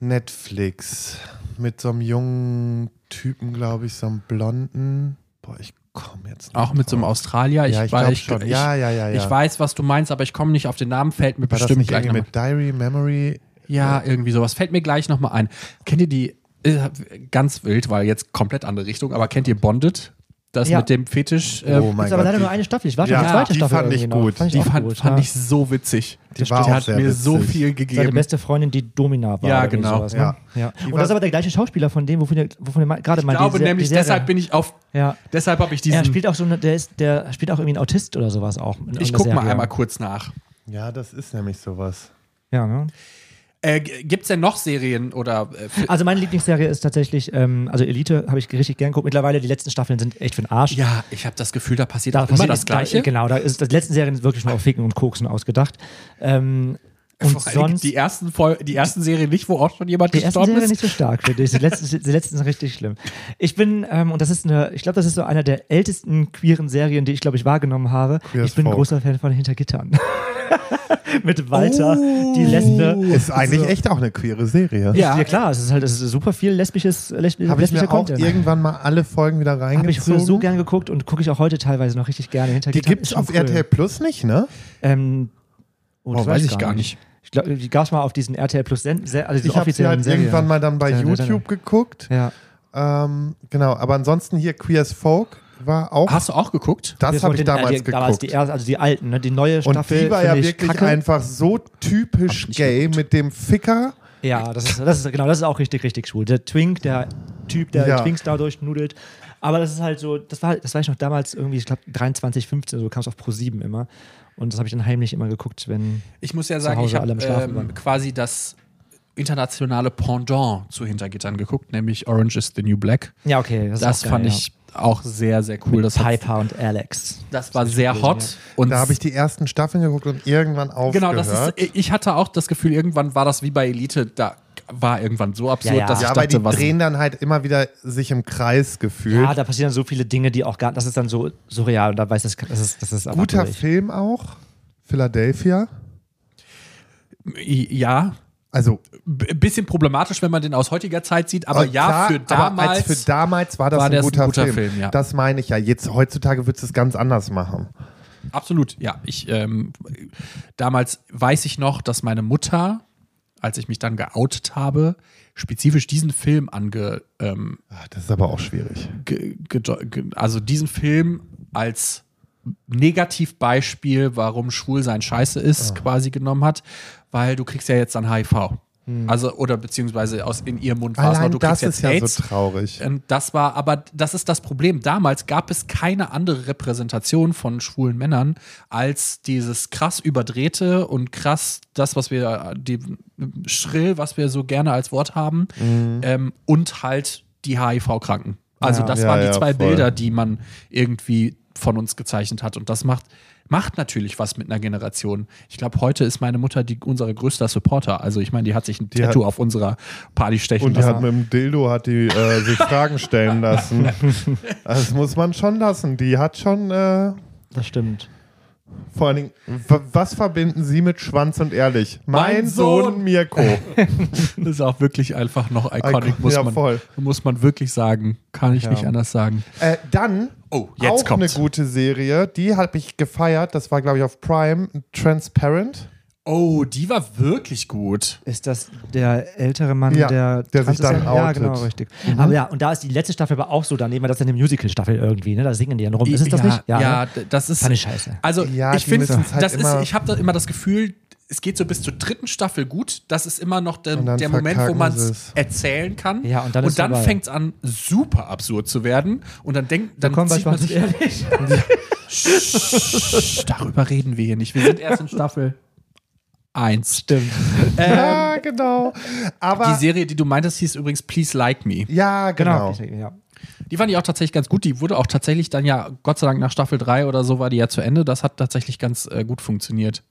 [SPEAKER 2] Netflix mit so einem jungen Typen, glaube ich, so einem blonden. Boah, ich komme jetzt nicht
[SPEAKER 1] Auch mit so einem
[SPEAKER 2] drauf.
[SPEAKER 1] Australier.
[SPEAKER 2] Ja, ich glaube schon. Ja, ja, ja, ja.
[SPEAKER 1] Ich weiß, was du meinst, aber ich komme nicht auf den Namen, fällt mir
[SPEAKER 2] War das
[SPEAKER 1] bestimmt
[SPEAKER 2] nicht
[SPEAKER 1] gleich
[SPEAKER 2] mit Diary, Memory?
[SPEAKER 1] Ja, irgendwie sowas. Fällt mir gleich nochmal ein. Kennt ihr die, äh, ganz wild, weil jetzt komplett andere Richtung, aber kennt ihr Bonded? Das
[SPEAKER 3] Ja.
[SPEAKER 1] mit dem Fetisch. äh,
[SPEAKER 2] Oh mein
[SPEAKER 3] ist aber
[SPEAKER 2] Gott,
[SPEAKER 3] leider
[SPEAKER 2] die-
[SPEAKER 3] nur eine Staffel. Ich warte
[SPEAKER 2] Ja,
[SPEAKER 3] auf die zweite
[SPEAKER 2] die
[SPEAKER 3] Staffel.
[SPEAKER 2] fand ich gut.
[SPEAKER 3] Fand ich
[SPEAKER 1] die fand,
[SPEAKER 3] gut,
[SPEAKER 1] fand
[SPEAKER 3] ja.
[SPEAKER 1] ich so witzig.
[SPEAKER 2] Die war
[SPEAKER 1] die
[SPEAKER 2] auch
[SPEAKER 1] hat
[SPEAKER 2] sehr
[SPEAKER 1] mir so
[SPEAKER 2] witzig.
[SPEAKER 1] viel
[SPEAKER 3] Seine
[SPEAKER 1] gegeben.
[SPEAKER 3] beste Freundin, die Domina war.
[SPEAKER 1] Ja, genau.
[SPEAKER 3] Sowas, ne?
[SPEAKER 2] Ja.
[SPEAKER 3] ja.
[SPEAKER 2] Die
[SPEAKER 3] Und das ist aber der gleiche Schauspieler von dem, wovon ihr, wovon mal- gerade
[SPEAKER 1] Ich
[SPEAKER 3] mal
[SPEAKER 1] glaube
[SPEAKER 3] die,
[SPEAKER 1] nämlich,
[SPEAKER 3] die
[SPEAKER 1] deshalb bin ich auf.
[SPEAKER 3] Ja.
[SPEAKER 1] Deshalb habe ich diesen.
[SPEAKER 3] Er spielt auch so eine, der ist, der spielt auch irgendwie einen Autist oder sowas auch. in
[SPEAKER 1] ich gucke mal einmal kurz nach.
[SPEAKER 2] Ja, das ist nämlich sowas.
[SPEAKER 3] Ja, ne?
[SPEAKER 1] Äh, Gibt es denn noch Serien oder äh,
[SPEAKER 3] Also meine Lieblingsserie ist tatsächlich, ähm, also Elite habe ich richtig gern geguckt. Mittlerweile die letzten Staffeln sind echt für den Arsch.
[SPEAKER 1] Ja, ich habe das Gefühl, da passiert
[SPEAKER 3] Da
[SPEAKER 1] immer
[SPEAKER 3] passiert
[SPEAKER 1] das Gleiche.
[SPEAKER 3] Da, genau, da ist die letzten Serien wirklich nur auf Ficken und Koksen ausgedacht. Ähm, und
[SPEAKER 1] Vor
[SPEAKER 3] sonst
[SPEAKER 1] die ersten, Fol die ersten Serien nicht, wo auch schon jemand
[SPEAKER 3] die ersten
[SPEAKER 1] gestorben
[SPEAKER 3] Serien
[SPEAKER 1] ist.
[SPEAKER 3] nicht so stark, finde ich. Die letzten, die letzten sind richtig schlimm. Ich bin, ähm, und das ist eine, ich glaube, das ist so einer der ältesten queeren Serien, die ich, glaube ich, wahrgenommen habe.
[SPEAKER 2] Queer
[SPEAKER 3] ich bin ein großer Fan von Hintergittern. <laughs> Mit Walter, die Lesbe.
[SPEAKER 2] Ist eigentlich echt auch eine queere Serie.
[SPEAKER 1] Ja.
[SPEAKER 3] Ja, klar, es ist halt es ist super viel lesbisches, lesb
[SPEAKER 2] Habe ich
[SPEAKER 3] lesbischer
[SPEAKER 2] mir auch
[SPEAKER 3] Content.
[SPEAKER 2] irgendwann mal alle Folgen wieder reingezogen.
[SPEAKER 3] Habe ich früher so gern geguckt und gucke ich auch heute teilweise noch richtig gerne.
[SPEAKER 2] Die
[SPEAKER 3] Hintergittern
[SPEAKER 2] gibt
[SPEAKER 3] ist
[SPEAKER 2] es auf
[SPEAKER 3] cool.
[SPEAKER 2] RTL Plus nicht, ne?
[SPEAKER 3] Ähm, oh, das
[SPEAKER 1] Oh, weiß ich gar nicht.
[SPEAKER 3] Ich glaube, die gab es mal auf diesen RTL Plus, Sen Se- also diese
[SPEAKER 2] Ich habe sie halt
[SPEAKER 3] Serien.
[SPEAKER 2] irgendwann mal dann bei
[SPEAKER 3] Ja.
[SPEAKER 2] YouTube geguckt.
[SPEAKER 3] Ja.
[SPEAKER 2] Ähm, genau, aber ansonsten hier Queer as Folk war auch.
[SPEAKER 1] Hast du auch geguckt?
[SPEAKER 2] das habe ich
[SPEAKER 3] wollten-
[SPEAKER 2] damals
[SPEAKER 3] die,
[SPEAKER 2] geguckt.
[SPEAKER 3] Damals die, also die alten, ne? die neue
[SPEAKER 2] und
[SPEAKER 3] Staffel.
[SPEAKER 2] die war ja wirklich
[SPEAKER 3] kacke.
[SPEAKER 2] einfach so typisch gay mit dem Ficker.
[SPEAKER 3] Ja, das ist, das ist genau, das ist auch richtig, richtig schwul. Der Twink, der Typ, der
[SPEAKER 2] Ja.
[SPEAKER 3] Twinks dadurch nudelt. Aber das ist halt so, das war, das war ich noch damals irgendwie, ich glaube 23, 15, so kam es auf Pro 7 immer. Und das habe ich dann heimlich immer geguckt, wenn.
[SPEAKER 1] Ich muss ja
[SPEAKER 3] Zu
[SPEAKER 1] sagen,
[SPEAKER 3] Hause
[SPEAKER 1] ich habe ähm, quasi das internationale Pendant zu Hintergittern geguckt, nämlich Orange is the New Black.
[SPEAKER 3] Ja, okay. Das,
[SPEAKER 1] Das
[SPEAKER 3] auch
[SPEAKER 1] fand
[SPEAKER 3] geil,
[SPEAKER 1] ich auch sehr, sehr cool.
[SPEAKER 3] ja.
[SPEAKER 1] Das,
[SPEAKER 3] Piper und Alex.
[SPEAKER 1] das war sehr hot. Und
[SPEAKER 2] Da habe ich die ersten Staffeln geguckt und irgendwann aufgehört.
[SPEAKER 1] Genau, das ist, ich hatte auch das Gefühl, irgendwann war das wie bei Elite, da war irgendwann so absurd,
[SPEAKER 3] Ja, ja.
[SPEAKER 1] dass
[SPEAKER 2] ja,
[SPEAKER 1] ich
[SPEAKER 2] aber die
[SPEAKER 1] dachte, was.
[SPEAKER 2] drehen dann halt immer wieder sich im Kreis gefühlt.
[SPEAKER 3] Ja, da passieren so viele Dinge, die auch gar, das ist dann so surreal und da weiß das, das ist, das ist
[SPEAKER 2] Guter. Film auch. Philadelphia.
[SPEAKER 1] Ja,
[SPEAKER 2] Also,
[SPEAKER 1] b- bisschen problematisch, wenn man den aus heutiger Zeit sieht, aber
[SPEAKER 2] äh,
[SPEAKER 1] ja,
[SPEAKER 2] klar,
[SPEAKER 1] für damals.
[SPEAKER 2] als für damals war das
[SPEAKER 1] war
[SPEAKER 2] ein,
[SPEAKER 1] das ein
[SPEAKER 2] guter
[SPEAKER 1] guter
[SPEAKER 2] Film.
[SPEAKER 1] Film, ja.
[SPEAKER 2] Das meine ich ja. Jetzt heutzutage würdest du es ganz anders machen.
[SPEAKER 1] Absolut, ja. Ich, ähm, damals weiß ich noch, dass meine Mutter, als ich mich dann geoutet habe, spezifisch diesen Film ange, ähm,
[SPEAKER 2] Ach, das ist aber auch schwierig.
[SPEAKER 1] ge, ge, ge, also diesen Film als Negativbeispiel, warum Schwulsein scheiße ist, quasi genommen hat, weil du kriegst ja jetzt dann HIV. Also, oder beziehungsweise aus in ihrem Mund war es noch, du
[SPEAKER 2] das
[SPEAKER 1] kriegst
[SPEAKER 2] ist
[SPEAKER 1] jetzt
[SPEAKER 2] ja
[SPEAKER 1] AIDS.
[SPEAKER 2] so traurig.
[SPEAKER 1] Ähm, Das war, aber das ist das Problem. Damals gab es keine andere Repräsentation von schwulen Männern als dieses krass überdrehte und krass das, was wir, die schrill, was wir so gerne als Wort haben, ähm, und halt die HIV-Kranken. Also
[SPEAKER 3] Ja.
[SPEAKER 1] das
[SPEAKER 2] Ja,
[SPEAKER 1] waren die
[SPEAKER 2] ja,
[SPEAKER 1] zwei
[SPEAKER 2] voll.
[SPEAKER 1] Bilder, die man irgendwie von uns gezeichnet hat. Und das macht, macht natürlich was mit einer Generation. Ich glaube, heute ist meine Mutter die, unser größter Supporter. Also ich meine, die hat sich ein
[SPEAKER 2] Die
[SPEAKER 1] Tattoo
[SPEAKER 2] hat-
[SPEAKER 1] auf unserer Party stechen
[SPEAKER 2] Und die
[SPEAKER 1] lassen.
[SPEAKER 2] hat mit dem Dildo hat die äh, sich <laughs> Fragen stellen lassen. <laughs> Das muss man schon lassen. Die hat schon äh,
[SPEAKER 3] Das stimmt.
[SPEAKER 2] Vor allen Dingen, was verbinden Sie mit Schwanz und ehrlich? Mein,
[SPEAKER 1] Mein
[SPEAKER 2] Sohn,
[SPEAKER 1] Sohn.
[SPEAKER 2] Mirko. <laughs>
[SPEAKER 1] Das ist auch wirklich einfach noch iconic,
[SPEAKER 2] Icon-
[SPEAKER 1] muss,
[SPEAKER 2] ja,
[SPEAKER 1] man, muss man wirklich sagen. Kann ich
[SPEAKER 3] Ja.
[SPEAKER 1] nicht anders sagen.
[SPEAKER 2] äh, dann
[SPEAKER 1] Oh, jetzt
[SPEAKER 2] auch
[SPEAKER 1] kommt's.
[SPEAKER 2] eine gute Serie. Die habe ich gefeiert. Das war, glaube ich, auf Prime. Transparent.
[SPEAKER 1] Oh, die war wirklich gut.
[SPEAKER 3] Ist das der ältere Mann,
[SPEAKER 2] Ja,
[SPEAKER 3] der,
[SPEAKER 2] der sich dann
[SPEAKER 3] Ja,
[SPEAKER 2] outet.
[SPEAKER 3] genau, richtig. Aber ja, und da ist die letzte Staffel aber auch so daneben, weil das ist eine Musical-Staffel irgendwie, ne? Da singen die dann rum. Ist es das
[SPEAKER 1] ja,
[SPEAKER 3] nicht?
[SPEAKER 1] Ja,
[SPEAKER 3] ne?
[SPEAKER 1] d- das ist.
[SPEAKER 3] Fand ich scheiße.
[SPEAKER 1] Also,
[SPEAKER 2] Ja,
[SPEAKER 1] ich finde,
[SPEAKER 2] halt
[SPEAKER 1] das ist, ich habe da immer das Gefühl, es geht so bis zur dritten Staffel gut. Das ist immer noch der,
[SPEAKER 2] dann
[SPEAKER 1] der Moment, wo man es erzählen kann.
[SPEAKER 3] Ja, und dann vorbei.
[SPEAKER 1] fängt es an, super absurd zu werden. Und dann denkt, dann
[SPEAKER 3] bei
[SPEAKER 1] zieht man sich, <laughs> Shh, darüber reden wir hier nicht. Wir sind erst in Staffel 1.
[SPEAKER 3] Stimmt. <laughs>
[SPEAKER 2] ja, genau. Aber
[SPEAKER 1] Die Serie, die du meintest, hieß übrigens Please Like Me.
[SPEAKER 2] ja, genau.
[SPEAKER 3] Genau. Ja.
[SPEAKER 1] Die fand ich auch tatsächlich ganz gut. Die wurde auch tatsächlich dann ja, Gott sei Dank nach Staffel 3 oder so war die ja zu Ende. Das hat tatsächlich ganz äh, gut funktioniert.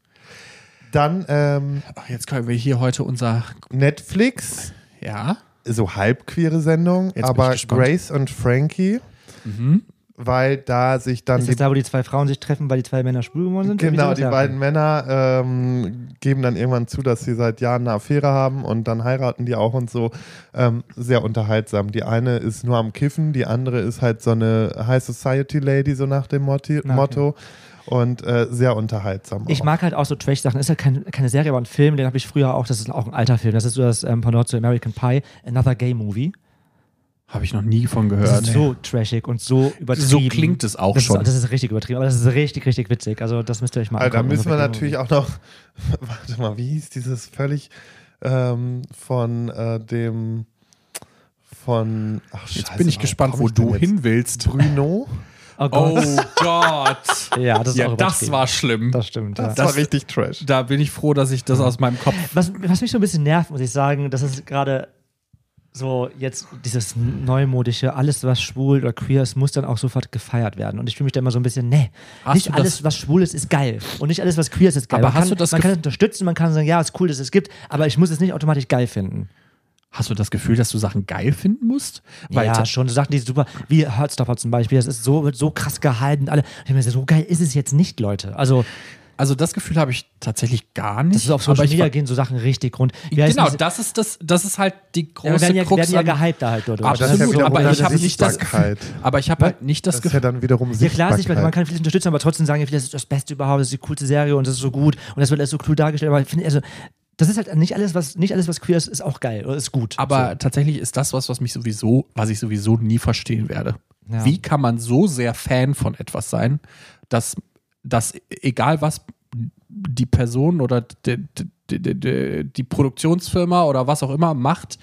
[SPEAKER 2] Dann ähm,
[SPEAKER 1] Ach, jetzt können wir hier heute unser.
[SPEAKER 2] Netflix,
[SPEAKER 1] Ja.
[SPEAKER 2] so halbqueere Sendung,
[SPEAKER 1] ich
[SPEAKER 2] aber. Grace und Frankie, weil da sich dann
[SPEAKER 3] Ist das da, wo die zwei Frauen sich treffen, weil die zwei Männer schwul geworden sind?
[SPEAKER 2] Genau, die beiden Männer ähm, geben dann irgendwann zu, dass sie seit Jahren eine Affäre haben und dann heiraten die auch und so. Ähm, sehr unterhaltsam. Die eine ist nur am Kiffen, die andere ist halt so eine High Society Lady, so nach dem Motti
[SPEAKER 3] okay.
[SPEAKER 2] Motto. und äh, sehr unterhaltsam.
[SPEAKER 3] Ich
[SPEAKER 2] auch.
[SPEAKER 3] mag halt auch so Trash-Sachen. Ist halt kein, keine Serie, aber ein Film, den habe ich früher auch. Das ist auch ein alter Film. Das ist so das ähm, Pendant zu American Pie, Another Gay Movie.
[SPEAKER 1] Habe ich noch nie von
[SPEAKER 3] Das
[SPEAKER 1] gehört.
[SPEAKER 3] ist so trashig und so übertrieben.
[SPEAKER 1] So klingt es auch
[SPEAKER 3] das
[SPEAKER 1] schon.
[SPEAKER 3] Ist, das ist richtig übertrieben, aber das ist richtig, richtig witzig. Also das müsst ihr euch mal
[SPEAKER 2] Also, da müssen wir
[SPEAKER 3] Gay
[SPEAKER 2] natürlich auch noch, <laughs> warte mal, wie hieß dieses völlig ähm, von äh, dem, von, ach
[SPEAKER 1] Jetzt
[SPEAKER 2] scheiße,
[SPEAKER 1] bin ich gespannt, wo
[SPEAKER 2] ich
[SPEAKER 1] du
[SPEAKER 2] jetzt?
[SPEAKER 1] hin willst.
[SPEAKER 2] Bruno?
[SPEAKER 3] Oh
[SPEAKER 1] Oh
[SPEAKER 3] Gott.
[SPEAKER 1] Gott. <laughs>
[SPEAKER 3] Ja, das ist
[SPEAKER 1] ja,
[SPEAKER 3] auch
[SPEAKER 1] das war schlimm.
[SPEAKER 3] Das stimmt.
[SPEAKER 2] Das,
[SPEAKER 3] ja.
[SPEAKER 2] war richtig trash.
[SPEAKER 1] Da bin ich froh, dass ich das aus meinem Kopf.
[SPEAKER 3] Was, was mich so ein bisschen nervt, muss ich sagen, das ist gerade so jetzt dieses neumodische, alles was schwul oder queer ist, muss dann auch sofort gefeiert werden. Und ich fühle mich da immer so ein bisschen, nee,
[SPEAKER 1] Hast
[SPEAKER 3] nicht alles, was schwul ist, ist geil. Und nicht alles, was queer ist, ist geil.
[SPEAKER 1] Aber
[SPEAKER 3] man
[SPEAKER 1] hast
[SPEAKER 3] kann,
[SPEAKER 1] du das
[SPEAKER 3] man kann es unterstützen, man kann sagen, ja, ist cool, dass es gibt, aber ich muss es nicht automatisch geil finden.
[SPEAKER 1] Hast du das Gefühl, dass du Sachen geil finden musst? Weil
[SPEAKER 3] ja, schon so Sachen, die super, wie Heartstopper zum Beispiel, das ist so, wird so krass gehalten. Alle, ich mir so geil ist es jetzt nicht, Leute. Also,
[SPEAKER 1] also das Gefühl habe ich tatsächlich gar nicht.
[SPEAKER 3] das ist auf Social
[SPEAKER 1] aber
[SPEAKER 3] Media gehen so Sachen richtig rund. Wie
[SPEAKER 1] Genau,
[SPEAKER 3] diese-
[SPEAKER 1] das ist das, das ist halt die
[SPEAKER 3] ja,
[SPEAKER 1] große
[SPEAKER 3] werden ja,
[SPEAKER 1] Krux
[SPEAKER 3] werden ja gehypt da halt dort.
[SPEAKER 1] Absolut,
[SPEAKER 2] Das ist ja
[SPEAKER 1] aber ich habe nicht das
[SPEAKER 2] Sichtbarkeit.
[SPEAKER 1] Aber ich habe halt nicht das,
[SPEAKER 2] Das ist
[SPEAKER 1] Gefühl.
[SPEAKER 2] ja dann wiederum
[SPEAKER 3] Ja klar, ist man kann vieles unterstützen, aber trotzdem sagen ja das ist das Beste überhaupt, das ist die coolste Serie und das ist so gut und das wird alles so cool dargestellt. Aber ich finde, also, das ist halt nicht alles, was nicht alles, was queer ist, ist auch geil oder ist gut.
[SPEAKER 1] Aber tatsächlich ist das was, was mich sowieso, was ich sowieso nie verstehen werde.
[SPEAKER 3] Ja.
[SPEAKER 1] Wie kann man so sehr Fan von etwas sein, dass, dass egal was die Person oder die, die, die, die, Produktionsfirma oder was auch immer macht,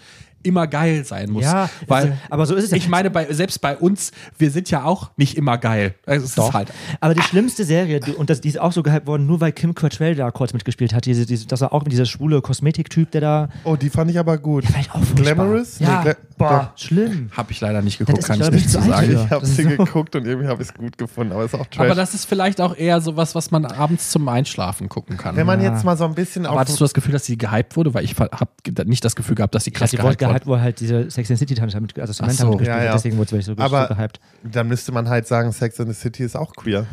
[SPEAKER 1] immer geil sein muss.
[SPEAKER 3] Ja,
[SPEAKER 1] weil
[SPEAKER 3] es- aber so ist es ja.
[SPEAKER 1] Ich meine, bei, selbst bei uns, wir sind ja auch nicht immer geil. Also Es ist halt.
[SPEAKER 3] Aber die schlimmste Serie, die, und das, die ist auch so gehypt worden, nur weil Kim Cattrall da kurz mitgespielt hat, diese, diese, das war auch dieser schwule Kosmetiktyp, der da.
[SPEAKER 2] Oh, die fand ich aber gut.
[SPEAKER 3] Fand ich auch furchtbar.
[SPEAKER 2] Glamorous?
[SPEAKER 3] Ja,
[SPEAKER 2] Nee,
[SPEAKER 3] boah, schlimm.
[SPEAKER 1] Habe ich leider nicht
[SPEAKER 3] Das
[SPEAKER 1] geguckt,
[SPEAKER 3] ist,
[SPEAKER 1] kann ich nicht
[SPEAKER 3] zu
[SPEAKER 1] sagen.
[SPEAKER 2] Ich habe
[SPEAKER 3] ist
[SPEAKER 2] sie
[SPEAKER 3] so-
[SPEAKER 2] geguckt und irgendwie habe ich es gut gefunden, aber es ist auch trash.
[SPEAKER 1] Aber das ist vielleicht auch eher sowas, was man abends zum Einschlafen gucken kann.
[SPEAKER 2] Wenn man
[SPEAKER 3] Ja.
[SPEAKER 2] jetzt mal so ein bisschen
[SPEAKER 1] Aber
[SPEAKER 2] auf
[SPEAKER 1] hattest du das Gefühl, dass sie gehypt wurde? Weil ich habe nicht das Gefühl gehabt, dass sie krass
[SPEAKER 3] Also, die wurde
[SPEAKER 1] gehypt wurde.
[SPEAKER 3] Gehypt, wo halt diese Sex and City Tante mit, also Samantha
[SPEAKER 1] so.
[SPEAKER 3] mitgespielt
[SPEAKER 2] Ja, ja.
[SPEAKER 3] deswegen wurde es so,
[SPEAKER 2] Aber-
[SPEAKER 3] so gehypt.
[SPEAKER 2] dann müsste man halt sagen, Sex in the City ist auch queer.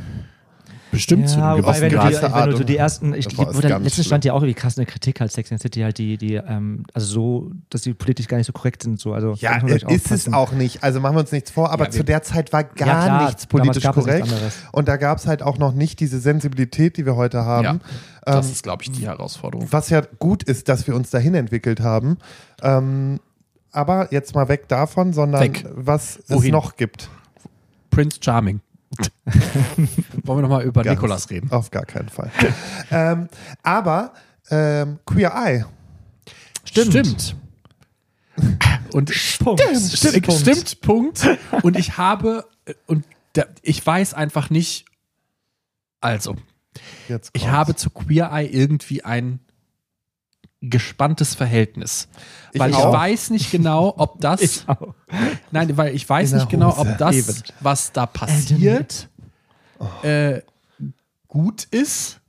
[SPEAKER 1] Bestimmt zu
[SPEAKER 3] Ja,
[SPEAKER 1] einem
[SPEAKER 3] wobei, wenn du, die, wenn du so die ersten, ich, letztens
[SPEAKER 2] schlimm.
[SPEAKER 3] stand ja auch irgendwie krass eine Kritik halt Sex and the City halt die, die, ähm, also so, dass die politisch gar nicht so korrekt sind, so, also.
[SPEAKER 2] Ja, ist es
[SPEAKER 3] aufpassen.
[SPEAKER 2] auch nicht. Also machen wir uns nichts vor, aber
[SPEAKER 1] Ja,
[SPEAKER 2] zu der Zeit war gar
[SPEAKER 3] Ja, klar,
[SPEAKER 2] nichts politisch
[SPEAKER 3] es nichts
[SPEAKER 2] korrekt.
[SPEAKER 3] anderes.
[SPEAKER 2] Und da gab es halt auch noch nicht diese Sensibilität, die wir heute haben.
[SPEAKER 1] Ja, das
[SPEAKER 2] Ähm,
[SPEAKER 1] ist, glaube ich, die Herausforderung.
[SPEAKER 2] was ja gut ist, dass wir uns dahin entwickelt haben. Ähm, aber jetzt mal weg davon, sondern
[SPEAKER 1] Weg.
[SPEAKER 2] was es
[SPEAKER 1] Wohin?
[SPEAKER 2] noch gibt.
[SPEAKER 1] Prince Charming. <laughs> Wollen wir nochmal über
[SPEAKER 2] Ganz-
[SPEAKER 1] Nikolas reden?
[SPEAKER 2] Auf gar keinen Fall. <laughs> ähm, aber ähm, Queer Eye.
[SPEAKER 1] Stimmt. <laughs> Und
[SPEAKER 3] Punkt.
[SPEAKER 1] stimmt, stimmt, Punkt. Und ich habe, äh, und da, ich weiß einfach nicht, also,
[SPEAKER 2] Jetzt
[SPEAKER 1] ich habe zu Queer Eye irgendwie ein gespanntes Verhältnis.
[SPEAKER 2] Ich
[SPEAKER 1] Weil ich,
[SPEAKER 2] auch.
[SPEAKER 1] weiß nicht genau, ob <laughs> das.
[SPEAKER 3] Ich.
[SPEAKER 1] Nein, weil ich weiß nicht genau, ob das,
[SPEAKER 3] Eben.
[SPEAKER 1] was da passiert, äh, gut ist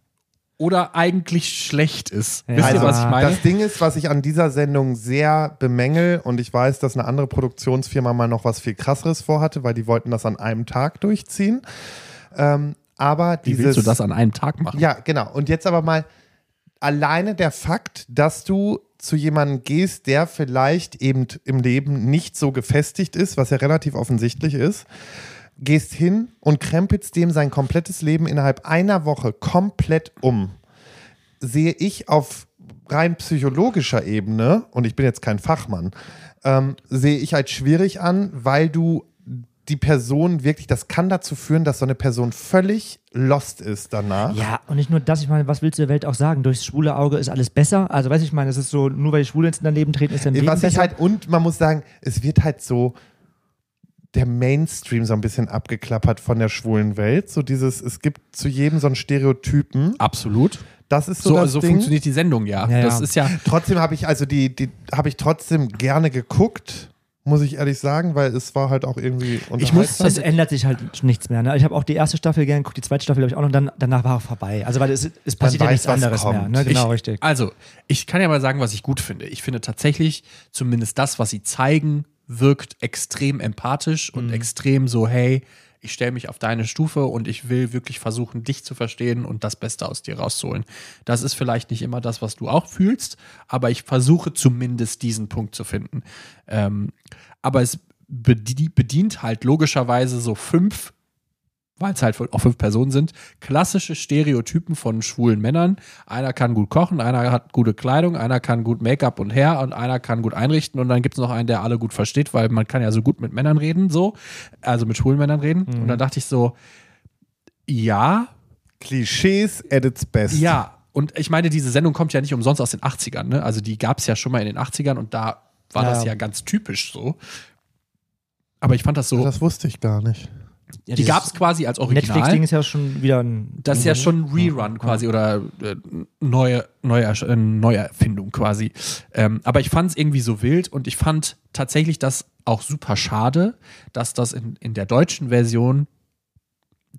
[SPEAKER 1] oder eigentlich schlecht ist.
[SPEAKER 3] Ja.
[SPEAKER 1] Wisst ihr,
[SPEAKER 2] Also,
[SPEAKER 1] was ich meine?
[SPEAKER 2] das Ding ist, was ich an dieser Sendung sehr bemängel, und ich weiß, dass eine andere Produktionsfirma mal noch was viel krasseres vorhatte, weil die wollten das an einem Tag durchziehen. Ähm, aber
[SPEAKER 1] Wie
[SPEAKER 2] dieses.
[SPEAKER 1] willst du das an einem Tag machen?
[SPEAKER 2] Ja, genau. Und jetzt aber mal alleine der Fakt, dass du zu jemandem gehst, der vielleicht eben im Leben nicht so gefestigt ist, was ja relativ offensichtlich ist, gehst hin und krempelst dem sein komplettes Leben innerhalb einer Woche komplett um, sehe ich auf rein psychologischer Ebene, und ich bin jetzt kein Fachmann, ähm, sehe ich als schwierig an, weil du die Person wirklich, das kann dazu führen, dass so eine Person völlig lost ist danach.
[SPEAKER 3] Ja, und nicht nur das, ich meine, was willst du der Welt auch sagen? Durchs schwule Auge ist alles besser. Also, weiß ich meine, es ist so, nur weil die Schwule ins dein Leben treten, ist dein Leben
[SPEAKER 2] Was ich
[SPEAKER 3] besser.
[SPEAKER 2] halt, und man muss sagen, es wird halt so der Mainstream so ein bisschen abgeklappert von der schwulen Welt. So dieses, es gibt zu jedem so einen Stereotypen.
[SPEAKER 1] Absolut.
[SPEAKER 2] Das ist so,
[SPEAKER 1] So,
[SPEAKER 2] das
[SPEAKER 1] so
[SPEAKER 2] Ding.
[SPEAKER 1] funktioniert die Sendung ja.
[SPEAKER 3] Ja,
[SPEAKER 1] Das
[SPEAKER 3] ja.
[SPEAKER 1] ist ja.
[SPEAKER 2] Trotzdem habe ich, also die, die habe ich trotzdem gerne geguckt, muss ich ehrlich sagen, weil es war halt auch irgendwie
[SPEAKER 1] Ich muss-
[SPEAKER 3] es ändert sich halt nichts mehr. Ne? Ich habe auch die erste Staffel gerne geguckt, die zweite Staffel habe ich auch noch, dann, danach war auch vorbei. Also, weil es, es passiert ja
[SPEAKER 2] weiß,
[SPEAKER 3] nichts
[SPEAKER 2] was
[SPEAKER 3] anderes
[SPEAKER 2] kommt.
[SPEAKER 3] mehr. Ne? Genau,
[SPEAKER 1] ich,
[SPEAKER 3] richtig.
[SPEAKER 1] Also, ich kann ja mal sagen, was ich gut finde. Ich finde tatsächlich, zumindest das, was sie zeigen, wirkt extrem empathisch und extrem so, hey, ich stelle mich auf deine Stufe und ich will wirklich versuchen, dich zu verstehen und das Beste aus dir rauszuholen. Das ist vielleicht nicht immer das, was du auch fühlst, aber ich versuche zumindest diesen Punkt zu finden. Ähm, aber es bedient, bedient halt logischerweise so fünf weil es halt auch fünf Personen sind, klassische Stereotypen von schwulen Männern. Einer kann gut kochen, einer hat gute Kleidung, einer kann gut Make-up und Hair und einer kann gut einrichten und dann gibt es noch einen, der alle gut versteht, weil man kann ja so gut mit Männern reden, so, also mit schwulen Männern reden. Und dann dachte ich so, ja,
[SPEAKER 2] Klischees at its best.
[SPEAKER 1] ja. Und ich meine, diese Sendung kommt ja nicht umsonst aus den 80ern, ne? Also die gab es ja schon mal in den 80ern und da war
[SPEAKER 3] Ja.
[SPEAKER 1] das ja ganz typisch so. Aber ich fand das so,
[SPEAKER 2] Das wusste ich gar nicht.
[SPEAKER 3] Ja,
[SPEAKER 1] die gab es quasi als Original.
[SPEAKER 3] Netflix-Ding ist ja schon wieder ein.
[SPEAKER 1] Das ist ja schon ein Rerun quasi oder äh, neue, neue, äh, Neuerfindung quasi. Ähm, aber ich fand es irgendwie so wild und ich fand tatsächlich das auch super schade, dass das in, in der deutschen Version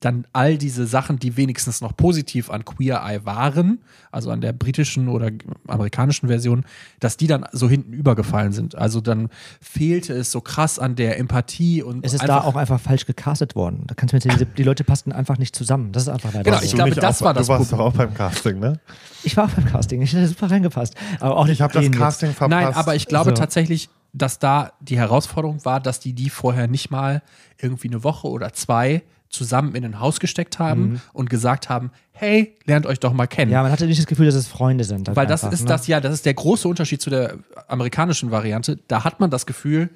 [SPEAKER 1] dann all diese Sachen, die wenigstens noch positiv an Queer Eye waren, also an der britischen oder amerikanischen Version, dass die dann so hinten übergefallen sind. Also dann fehlte es so krass an der Empathie und
[SPEAKER 3] Es ist da auch einfach falsch gecastet worden. Da kannst du mir erzählen, die, die Leute passten einfach nicht zusammen. Das ist einfach leider
[SPEAKER 1] Genau,
[SPEAKER 3] so.
[SPEAKER 1] ich glaube,
[SPEAKER 2] nicht
[SPEAKER 1] das
[SPEAKER 2] auch,
[SPEAKER 1] war das
[SPEAKER 2] Du warst
[SPEAKER 1] Problem.
[SPEAKER 2] doch auch beim Casting, ne?
[SPEAKER 3] Ich war auch beim Casting. Ich hätte super reingepasst. Aber auch nicht
[SPEAKER 2] Ich habe das
[SPEAKER 3] reden jetzt.
[SPEAKER 2] Casting verpasst.
[SPEAKER 1] Nein, aber ich glaube
[SPEAKER 3] Also-
[SPEAKER 1] tatsächlich, dass da die Herausforderung war, dass die die vorher nicht mal irgendwie eine Woche oder zwei zusammen in ein Haus gesteckt haben und gesagt haben, hey, lernt euch doch mal kennen.
[SPEAKER 3] Mhm. Ja, man hatte nicht das Gefühl, dass es Freunde sind. halt
[SPEAKER 1] Weil das
[SPEAKER 3] einfach,
[SPEAKER 1] ist
[SPEAKER 3] ne?
[SPEAKER 1] das, ja, das ist der große Unterschied zu der amerikanischen Variante. Da hat man das Gefühl,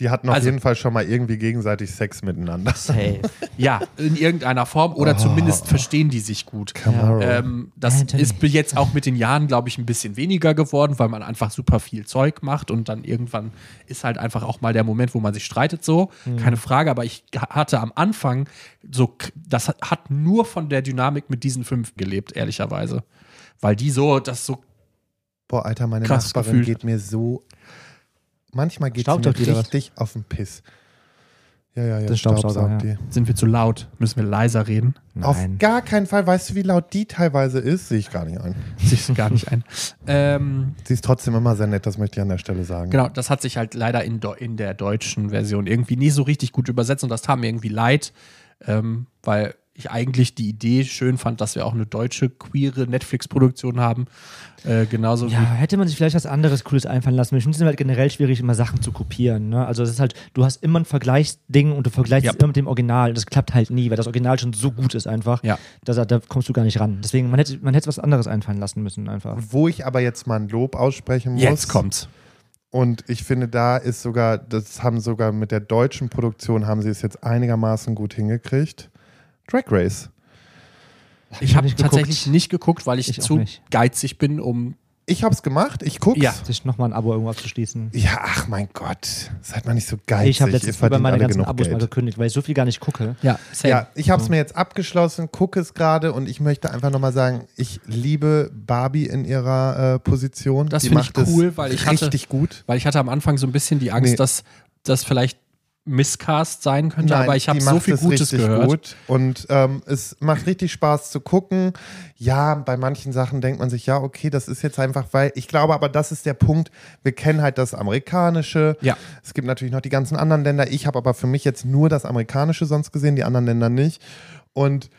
[SPEAKER 2] Die hatten auf
[SPEAKER 1] Also-
[SPEAKER 2] jeden Fall schon mal irgendwie gegenseitig Sex miteinander.
[SPEAKER 3] Safe.
[SPEAKER 1] ja, in irgendeiner Form oder zumindest verstehen die sich gut. Ähm, das
[SPEAKER 3] Anthony.
[SPEAKER 1] ist jetzt auch mit den Jahren, glaube ich, ein bisschen weniger geworden, weil man einfach super viel Zeug macht und dann irgendwann ist halt einfach auch mal der Moment, wo man sich streitet, so. Keine Frage, aber ich hatte am Anfang so, das hat- hat nur von der Dynamik mit diesen fünf gelebt, ehrlicherweise. Weil die so, das so,
[SPEAKER 2] Boah, Alter, meine
[SPEAKER 1] Krass
[SPEAKER 2] Nachbarin
[SPEAKER 1] gefühlt.
[SPEAKER 2] geht mir so. Manchmal geht
[SPEAKER 3] Staubsaugt
[SPEAKER 2] mir
[SPEAKER 3] oder was?
[SPEAKER 2] richtig auf den Piss. Ja, ja, ja.
[SPEAKER 3] Das Staubsauger, ja.
[SPEAKER 2] die.
[SPEAKER 1] sind wir zu laut, müssen wir leiser reden.
[SPEAKER 2] Auf
[SPEAKER 3] Nein.
[SPEAKER 2] gar keinen Fall. Weißt du, wie laut die teilweise ist? Sehe ich gar nicht ein. <laughs>
[SPEAKER 1] Siehst du gar nicht ein. Ähm,
[SPEAKER 2] Sie ist trotzdem immer sehr nett, das möchte ich an der Stelle sagen.
[SPEAKER 1] Genau, das hat sich halt leider in, in der deutschen Version irgendwie nie so richtig gut übersetzt und das tat mir irgendwie leid, ähm, weil ich eigentlich die Idee schön fand, dass wir auch eine deutsche queere Netflix-Produktion haben. Äh, genauso
[SPEAKER 3] Ja, hätte man sich vielleicht was anderes Cooles einfallen lassen. Ich finde es halt generell schwierig, immer Sachen zu kopieren. Ne? Also es ist halt, du hast immer ein Vergleichsding und du vergleichst
[SPEAKER 1] Ja.
[SPEAKER 3] es immer mit dem Original. Das klappt halt nie, weil das Original schon so gut ist einfach.
[SPEAKER 1] Ja.
[SPEAKER 3] dass er- da kommst du gar nicht ran. Deswegen, man hätte, man hätte was anderes einfallen lassen müssen einfach.
[SPEAKER 2] Wo ich aber jetzt mal ein Lob aussprechen muss.
[SPEAKER 1] jetzt kommt's.
[SPEAKER 2] Und ich finde, da ist sogar, das haben sogar mit der deutschen Produktion, haben sie es jetzt einigermaßen gut hingekriegt. Drag Race.
[SPEAKER 1] Ich habe tatsächlich nicht geguckt, weil ich,
[SPEAKER 3] Ich
[SPEAKER 1] zu geizig bin, um.
[SPEAKER 2] Ich hab's gemacht, ich guck's.
[SPEAKER 1] Ja.
[SPEAKER 3] Sich nochmal ein Abo irgendwo abzuschließen.
[SPEAKER 2] Ja, ach mein Gott. Seid mal nicht so geizig.
[SPEAKER 3] ich habe letztens über meine ganzen Abos mal
[SPEAKER 2] Geld.
[SPEAKER 3] gekündigt, weil ich so viel gar nicht gucke.
[SPEAKER 1] Ja, same.
[SPEAKER 2] Ja, ich habe es mir jetzt abgeschlossen, gucke es gerade und ich möchte einfach nochmal sagen, ich liebe Barbie in ihrer äh, Position.
[SPEAKER 1] Das finde ich cool, weil ich hatte-
[SPEAKER 2] richtig gut.
[SPEAKER 1] Weil ich hatte am Anfang so ein bisschen die Angst,
[SPEAKER 2] Nee.
[SPEAKER 1] dass das vielleicht Misscast sein könnte, aber ich habe so viel
[SPEAKER 2] es
[SPEAKER 1] Gutes gehört.
[SPEAKER 2] Gut. Und ähm, es macht richtig Spaß zu gucken. Ja, bei manchen Sachen denkt man sich, ja, okay, das ist jetzt einfach, weil ich glaube, aber das ist der Punkt. Wir kennen halt das Amerikanische.
[SPEAKER 1] Ja.
[SPEAKER 2] Es gibt natürlich noch die ganzen anderen Länder. Ich habe aber für mich jetzt nur das Amerikanische sonst gesehen, die anderen Länder nicht. Und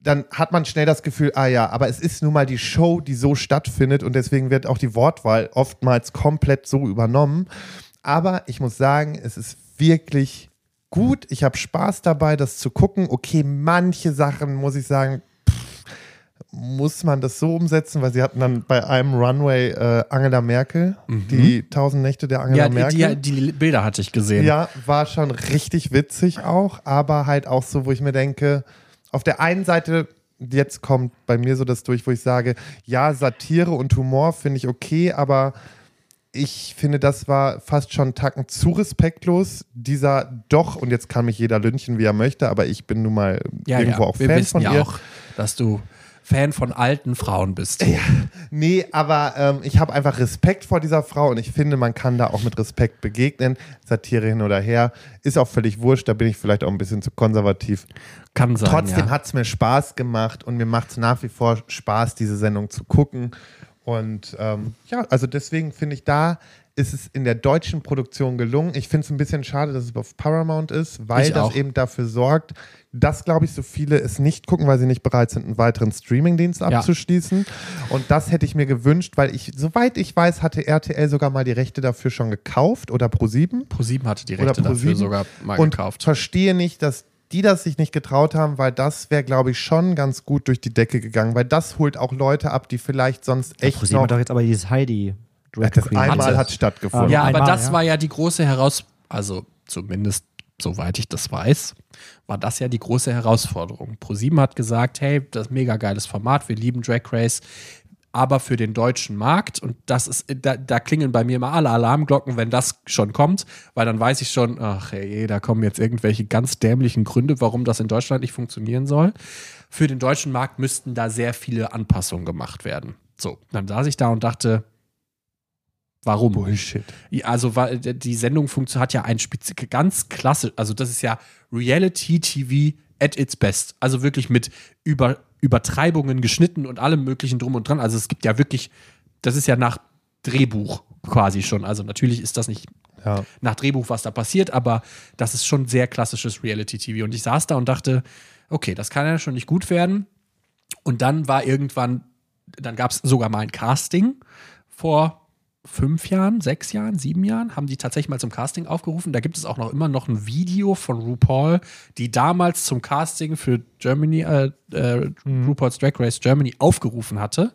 [SPEAKER 2] dann hat man schnell das Gefühl, ah ja, aber es ist nun mal die Show, die so stattfindet und deswegen wird auch die Wortwahl oftmals komplett so übernommen. Aber ich muss sagen, es ist wirklich gut. Ich habe Spaß dabei, das zu gucken. Okay, manche Sachen muss ich sagen, pff, muss man das so umsetzen, weil sie hatten dann bei einem Runway äh, Angela Merkel, die tausend Nächte der Angela
[SPEAKER 1] Ja, die,
[SPEAKER 2] Merkel.
[SPEAKER 1] die, die Bilder hatte ich gesehen.
[SPEAKER 2] Ja, war schon richtig witzig auch, aber halt auch so, wo ich mir denke, auf der einen Seite, jetzt kommt bei mir so das durch, wo ich sage, ja, Satire und Humor finde ich okay, aber ich finde, das war fast schon einen Tacken zu respektlos. Dieser doch, und jetzt kann mich jeder lynchen, wie er möchte, aber ich bin nun mal
[SPEAKER 1] ja,
[SPEAKER 2] irgendwo
[SPEAKER 1] ja.
[SPEAKER 2] auch
[SPEAKER 1] Wir
[SPEAKER 2] Fan
[SPEAKER 1] wissen
[SPEAKER 2] von
[SPEAKER 1] ja
[SPEAKER 2] ihr.
[SPEAKER 1] auch, dass du Fan von alten Frauen bist.
[SPEAKER 2] Nee, aber ähm, ich habe einfach Respekt vor dieser Frau und ich finde, man kann da auch mit Respekt begegnen. Satire hin oder her. Ist auch völlig wurscht, da bin ich vielleicht auch ein bisschen zu konservativ.
[SPEAKER 1] Kann sein.
[SPEAKER 2] Trotzdem
[SPEAKER 1] ja.
[SPEAKER 2] hat es mir Spaß gemacht und mir macht es nach wie vor Spaß, diese Sendung zu gucken. Und ähm, ja, also deswegen finde ich, da ist es in der deutschen Produktion gelungen. Ich finde es ein bisschen schade, dass es auf Paramount ist, weil das eben dafür sorgt, dass, glaube ich, so viele es nicht gucken, weil sie nicht bereit sind, einen weiteren Streamingdienst
[SPEAKER 1] Ja.
[SPEAKER 2] abzuschließen. Und das hätte ich mir gewünscht, weil ich, soweit ich weiß, hatte RTL sogar mal die Rechte dafür schon gekauft oder Pro7
[SPEAKER 1] ProSieben hatte die Rechte dafür
[SPEAKER 2] Pro7
[SPEAKER 1] sogar mal
[SPEAKER 2] und
[SPEAKER 1] gekauft.
[SPEAKER 2] verstehe nicht, dass die das sich nicht getraut haben, weil das wäre, glaube ich, schon ganz gut durch die Decke gegangen, weil das holt auch Leute ab, die vielleicht sonst echt
[SPEAKER 3] ProSieben
[SPEAKER 2] noch.
[SPEAKER 3] hat doch jetzt aber dieses Heidi. Drag
[SPEAKER 2] Das
[SPEAKER 3] Queen.
[SPEAKER 2] einmal
[SPEAKER 1] Hatte.
[SPEAKER 2] hat stattgefunden.
[SPEAKER 1] Ja, aber
[SPEAKER 3] einmal,
[SPEAKER 1] das
[SPEAKER 3] ja.
[SPEAKER 1] war ja die große Herausforderung, also zumindest soweit ich das weiß, war das ja die große Herausforderung. ProSieben hat gesagt, hey, das ist ein mega geiles Format, wir lieben Drag Race, aber für den deutschen Markt und das ist, da, da klingeln bei mir immer alle Alarmglocken, wenn das schon kommt, weil dann weiß ich schon, ach hey, da kommen jetzt irgendwelche ganz dämlichen Gründe, warum das in Deutschland nicht funktionieren soll. Für den deutschen Markt müssten da sehr viele Anpassungen gemacht werden. So, dann saß ich da und dachte, warum?
[SPEAKER 2] Bullshit.
[SPEAKER 1] Also weil die Sendung hat ja ein ganz klasse, also das ist ja Reality TV at its best. Also wirklich mit Über Übertreibungen geschnitten und allem möglichen drum und dran. Also es gibt ja wirklich, das ist ja nach Drehbuch quasi schon. Also natürlich ist das nicht
[SPEAKER 2] Ja.
[SPEAKER 1] nach Drehbuch, was da passiert, aber das ist schon sehr klassisches Reality-TV. Und ich saß da und dachte, okay, das kann ja schon nicht gut werden. Und dann war irgendwann, dann gab es sogar mal ein Casting vor fünf Jahren, sechs Jahren, sieben Jahren, haben die tatsächlich mal zum Casting aufgerufen. Da gibt es auch noch immer noch ein Video von RuPaul, die damals zum Casting für Germany, äh, äh, RuPaul's Drag Race Germany aufgerufen hatte.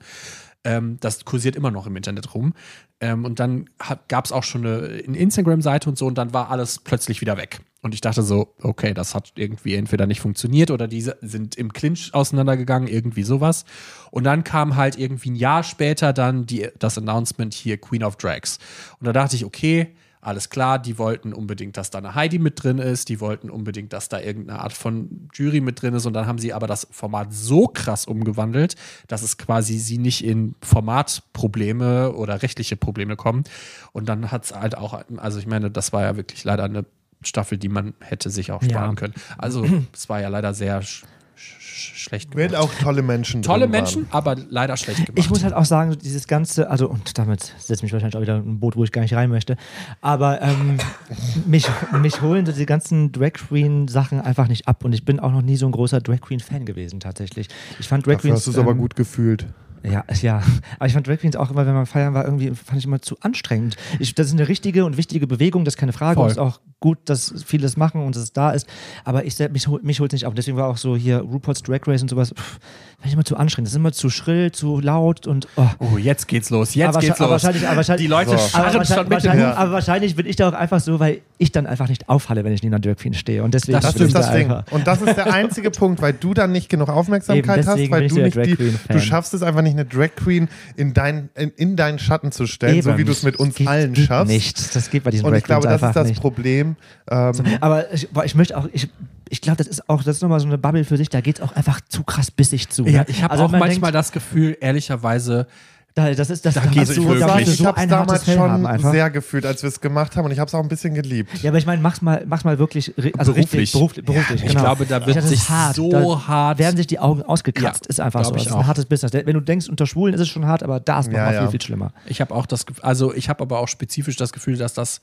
[SPEAKER 1] Ähm, das kursiert immer noch im Internet rum. Ähm, und dann gab es auch schon eine, eine Instagram-Seite und so und dann war alles plötzlich wieder weg. Und ich dachte so, okay, das hat irgendwie entweder nicht funktioniert oder die sind im Clinch auseinandergegangen, irgendwie sowas. Und dann kam halt irgendwie ein Jahr später dann die, das Announcement hier Queen of Drags. Und da dachte ich, okay, alles klar, die wollten unbedingt, dass da eine Heidi mit drin ist, die wollten unbedingt, dass da irgendeine Art von Jury mit drin ist und dann haben sie aber das Format so krass umgewandelt, dass es quasi sie nicht in Formatprobleme oder rechtliche Probleme kommen und dann hat es halt auch, also ich meine, das war ja wirklich leider eine Staffel, die man hätte sich auch sparen
[SPEAKER 3] Ja.
[SPEAKER 1] können. Also <clears throat> es war ja leider sehr sch sch schlecht gemacht.
[SPEAKER 2] auch tolle Menschen
[SPEAKER 1] Tolle
[SPEAKER 2] drin
[SPEAKER 1] Menschen, aber leider schlecht gemacht.
[SPEAKER 3] Ich muss halt auch sagen, dieses ganze, also und damit setze ich mich wahrscheinlich auch wieder in ein Boot, wo ich gar nicht rein möchte, aber ähm, <laughs> mich, mich holen so die ganzen Drag Queen Sachen einfach nicht ab und ich bin auch noch nie so ein großer Drag Queen Fan gewesen tatsächlich. Ich fand Drag
[SPEAKER 2] Dafür
[SPEAKER 3] Queens
[SPEAKER 2] hast du es aber
[SPEAKER 3] ähm,
[SPEAKER 2] gut gefühlt.
[SPEAKER 3] Ja, <laughs> ja. Aber ich fand Drag Queens auch immer, wenn man feiern war, irgendwie fand ich immer zu anstrengend. Ich, das ist eine richtige und wichtige Bewegung, das ist keine Frage.
[SPEAKER 1] Voll.
[SPEAKER 3] Und ist auch gut, dass viele das machen und dass es da ist. Aber ich, mich, mich holt es nicht ab. Deswegen war auch so hier RuPaul's Drag Race und sowas, pff, ich immer zu anstrengend. Das ist immer zu schrill, zu laut und oh.
[SPEAKER 1] oh, jetzt geht's los, jetzt
[SPEAKER 3] aber,
[SPEAKER 1] geht's
[SPEAKER 3] aber
[SPEAKER 1] los.
[SPEAKER 3] wahrscheinlich, aber wahrscheinlich,
[SPEAKER 1] Die Leute
[SPEAKER 2] So.
[SPEAKER 3] aber
[SPEAKER 1] scharren
[SPEAKER 3] wahrscheinlich,
[SPEAKER 1] schon mit
[SPEAKER 3] wahrscheinlich,
[SPEAKER 2] Ja.
[SPEAKER 3] aber wahrscheinlich bin ich da auch einfach so, weil ich dann einfach nicht auffalle, wenn ich neben einer Drag Queen stehe. Und deswegen
[SPEAKER 1] Das
[SPEAKER 2] ist das
[SPEAKER 3] da
[SPEAKER 2] Ding.
[SPEAKER 3] einfach-
[SPEAKER 2] Und das ist der einzige <laughs> Punkt, weil du dann nicht genug Aufmerksamkeit
[SPEAKER 3] Eben,
[SPEAKER 2] hast, weil du nicht die, du schaffst es einfach nicht, eine Drag Queen in dein, in, in deinen Schatten zu stellen, so
[SPEAKER 3] Eben.
[SPEAKER 2] wie du es mit uns allen schaffst.
[SPEAKER 3] Nicht. Das geht bei diesen
[SPEAKER 2] Und
[SPEAKER 3] Drag
[SPEAKER 2] ich glaube, das ist das
[SPEAKER 3] nicht.
[SPEAKER 2] Problem. Ähm,
[SPEAKER 3] Aber ich, boah, ich möchte auch, ich, ich glaube, das ist auch, das ist nochmal so eine Bubble für sich, da geht es auch einfach zu krass bissig zu.
[SPEAKER 1] Ja,
[SPEAKER 3] ne?
[SPEAKER 1] ich habe
[SPEAKER 3] Also
[SPEAKER 1] auch
[SPEAKER 3] man
[SPEAKER 1] manchmal
[SPEAKER 3] denkt,
[SPEAKER 1] das Gefühl, ehrlicherweise,
[SPEAKER 3] da, das ist, das
[SPEAKER 1] da
[SPEAKER 3] musst du-
[SPEAKER 1] wirklich.
[SPEAKER 3] da
[SPEAKER 2] ich
[SPEAKER 3] so
[SPEAKER 2] habe es damals schon sehr gefühlt, als wir es gemacht haben und ich habe es auch ein bisschen geliebt.
[SPEAKER 3] Ja, aber ich meine, mach's mal, mach's mal wirklich, also
[SPEAKER 1] Beruflich.
[SPEAKER 3] richtig, beruflich, beruflich
[SPEAKER 1] ich
[SPEAKER 3] genau.
[SPEAKER 1] glaube, da wird
[SPEAKER 3] Das
[SPEAKER 1] sich
[SPEAKER 3] hart.
[SPEAKER 1] so
[SPEAKER 3] da
[SPEAKER 1] hart
[SPEAKER 3] werden sich die Augen ausgekratzt,
[SPEAKER 1] Ja,
[SPEAKER 3] ist einfach so.
[SPEAKER 1] ich
[SPEAKER 3] Das ist ein hartes Business. Wenn du denkst, unter Schwulen ist es schon hart, aber da ist noch
[SPEAKER 2] Ja,
[SPEAKER 3] mal
[SPEAKER 2] ja.
[SPEAKER 3] viel, viel schlimmer.
[SPEAKER 1] Ich habe auch das, also ich habe aber auch spezifisch das Gefühl, dass das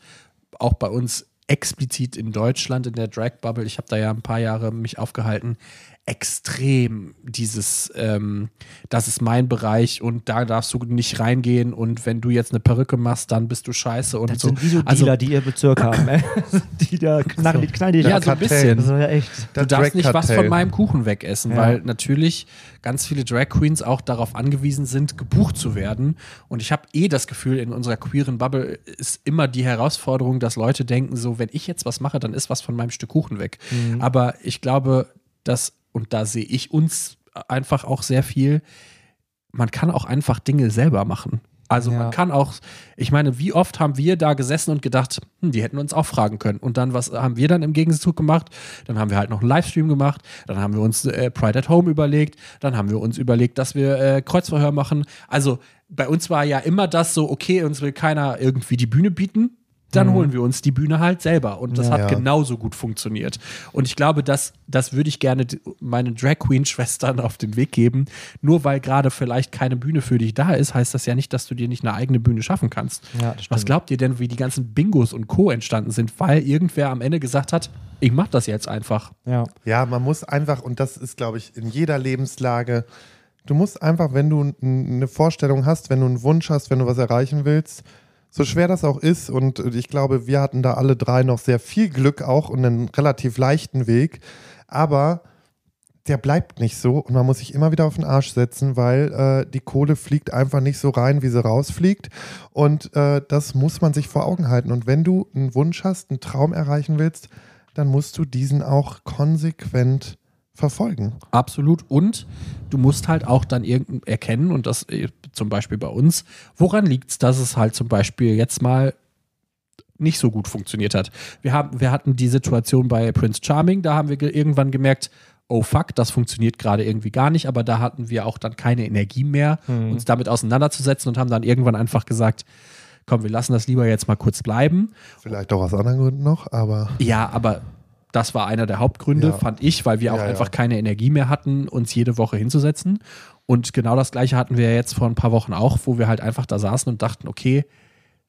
[SPEAKER 1] auch bei uns explizit in Deutschland in der Drag Bubble, ich habe da ja ein paar Jahre mich aufgehalten, extrem dieses, ähm, das ist mein Bereich und da darfst du nicht reingehen und wenn du jetzt eine Perücke machst, dann bist du scheiße und
[SPEAKER 3] Das
[SPEAKER 1] so.
[SPEAKER 3] sind wie so
[SPEAKER 1] also
[SPEAKER 3] Dealer, die ihr Bezirk <laughs> haben, ey. die da knallen, die knallen die
[SPEAKER 1] ja, so ein bisschen.
[SPEAKER 3] Das ja echt.
[SPEAKER 1] Du darfst nicht was von meinem Kuchen wegessen,
[SPEAKER 3] Ja.
[SPEAKER 1] weil natürlich ganz viele Drag Queens auch darauf angewiesen sind, gebucht zu werden. Und ich habe eh das Gefühl, in unserer queeren Bubble ist immer die Herausforderung, dass Leute denken, so, wenn ich jetzt was mache, dann ist was von meinem Stück Kuchen weg. Aber ich glaube, dass, und da sehe ich uns einfach auch sehr viel, man kann auch einfach Dinge selber machen. Also
[SPEAKER 3] Ja.
[SPEAKER 1] man kann auch, ich meine, wie oft haben wir da gesessen und gedacht, hm, die hätten uns auch fragen können. Und dann, was haben wir dann im Gegenzug gemacht? Dann haben wir halt noch einen Livestream gemacht, dann haben wir uns äh, Pride at Home überlegt, dann haben wir uns überlegt, dass wir äh, Kreuzverhör machen. Also bei uns war ja immer das so, okay, uns will keiner irgendwie die Bühne bieten. Dann holen wir uns die Bühne halt selber. Und das
[SPEAKER 3] Ja.
[SPEAKER 1] hat
[SPEAKER 2] Ja.
[SPEAKER 1] genauso gut funktioniert. Und ich glaube, das, das würde ich gerne meinen Drag Queen-Schwestern auf den Weg geben. Nur weil gerade vielleicht keine Bühne für dich da ist, heißt das ja nicht, dass du dir nicht eine eigene Bühne schaffen kannst.
[SPEAKER 3] Ja,
[SPEAKER 1] Was glaubt ihr denn, wie die ganzen Bingos und Co. entstanden sind, weil irgendwer am Ende gesagt hat, ich mach das jetzt einfach.
[SPEAKER 3] Ja.
[SPEAKER 2] Ja, man muss einfach, und das ist, glaube ich, in jeder Lebenslage, du musst einfach, wenn du eine Vorstellung hast, wenn du einen Wunsch hast, wenn du was erreichen willst, so schwer das auch ist, und ich glaube, wir hatten da alle drei noch sehr viel Glück auch und einen relativ leichten Weg, aber der bleibt nicht so und man muss sich immer wieder auf den Arsch setzen, weil äh, die Kohle fliegt einfach nicht so rein, wie sie rausfliegt. Und äh, das muss man sich vor Augen halten. Und wenn du einen Wunsch hast, einen Traum erreichen willst, dann musst du diesen auch konsequent verfolgen.
[SPEAKER 1] Absolut. Und du musst halt auch dann irgend erkennen, und das äh, zum Beispiel bei uns, woran liegt es, dass es halt zum Beispiel jetzt mal nicht so gut funktioniert hat. Wir, haben, wir hatten die Situation bei Prince Charming, da haben wir ge irgendwann gemerkt, oh fuck, das funktioniert gerade irgendwie gar nicht, aber da hatten wir auch dann keine Energie mehr, uns damit auseinanderzusetzen und haben dann irgendwann einfach gesagt, komm, wir lassen das lieber jetzt mal kurz bleiben.
[SPEAKER 2] Vielleicht auch aus anderen Gründen noch, aber
[SPEAKER 1] Ja, aber das war einer der Hauptgründe,
[SPEAKER 2] Ja.
[SPEAKER 1] fand ich, weil wir auch
[SPEAKER 2] Ja, ja.
[SPEAKER 1] einfach keine Energie mehr hatten, uns jede Woche hinzusetzen. Und genau das gleiche hatten wir jetzt vor ein paar Wochen auch, wo wir halt einfach da saßen und dachten, okay,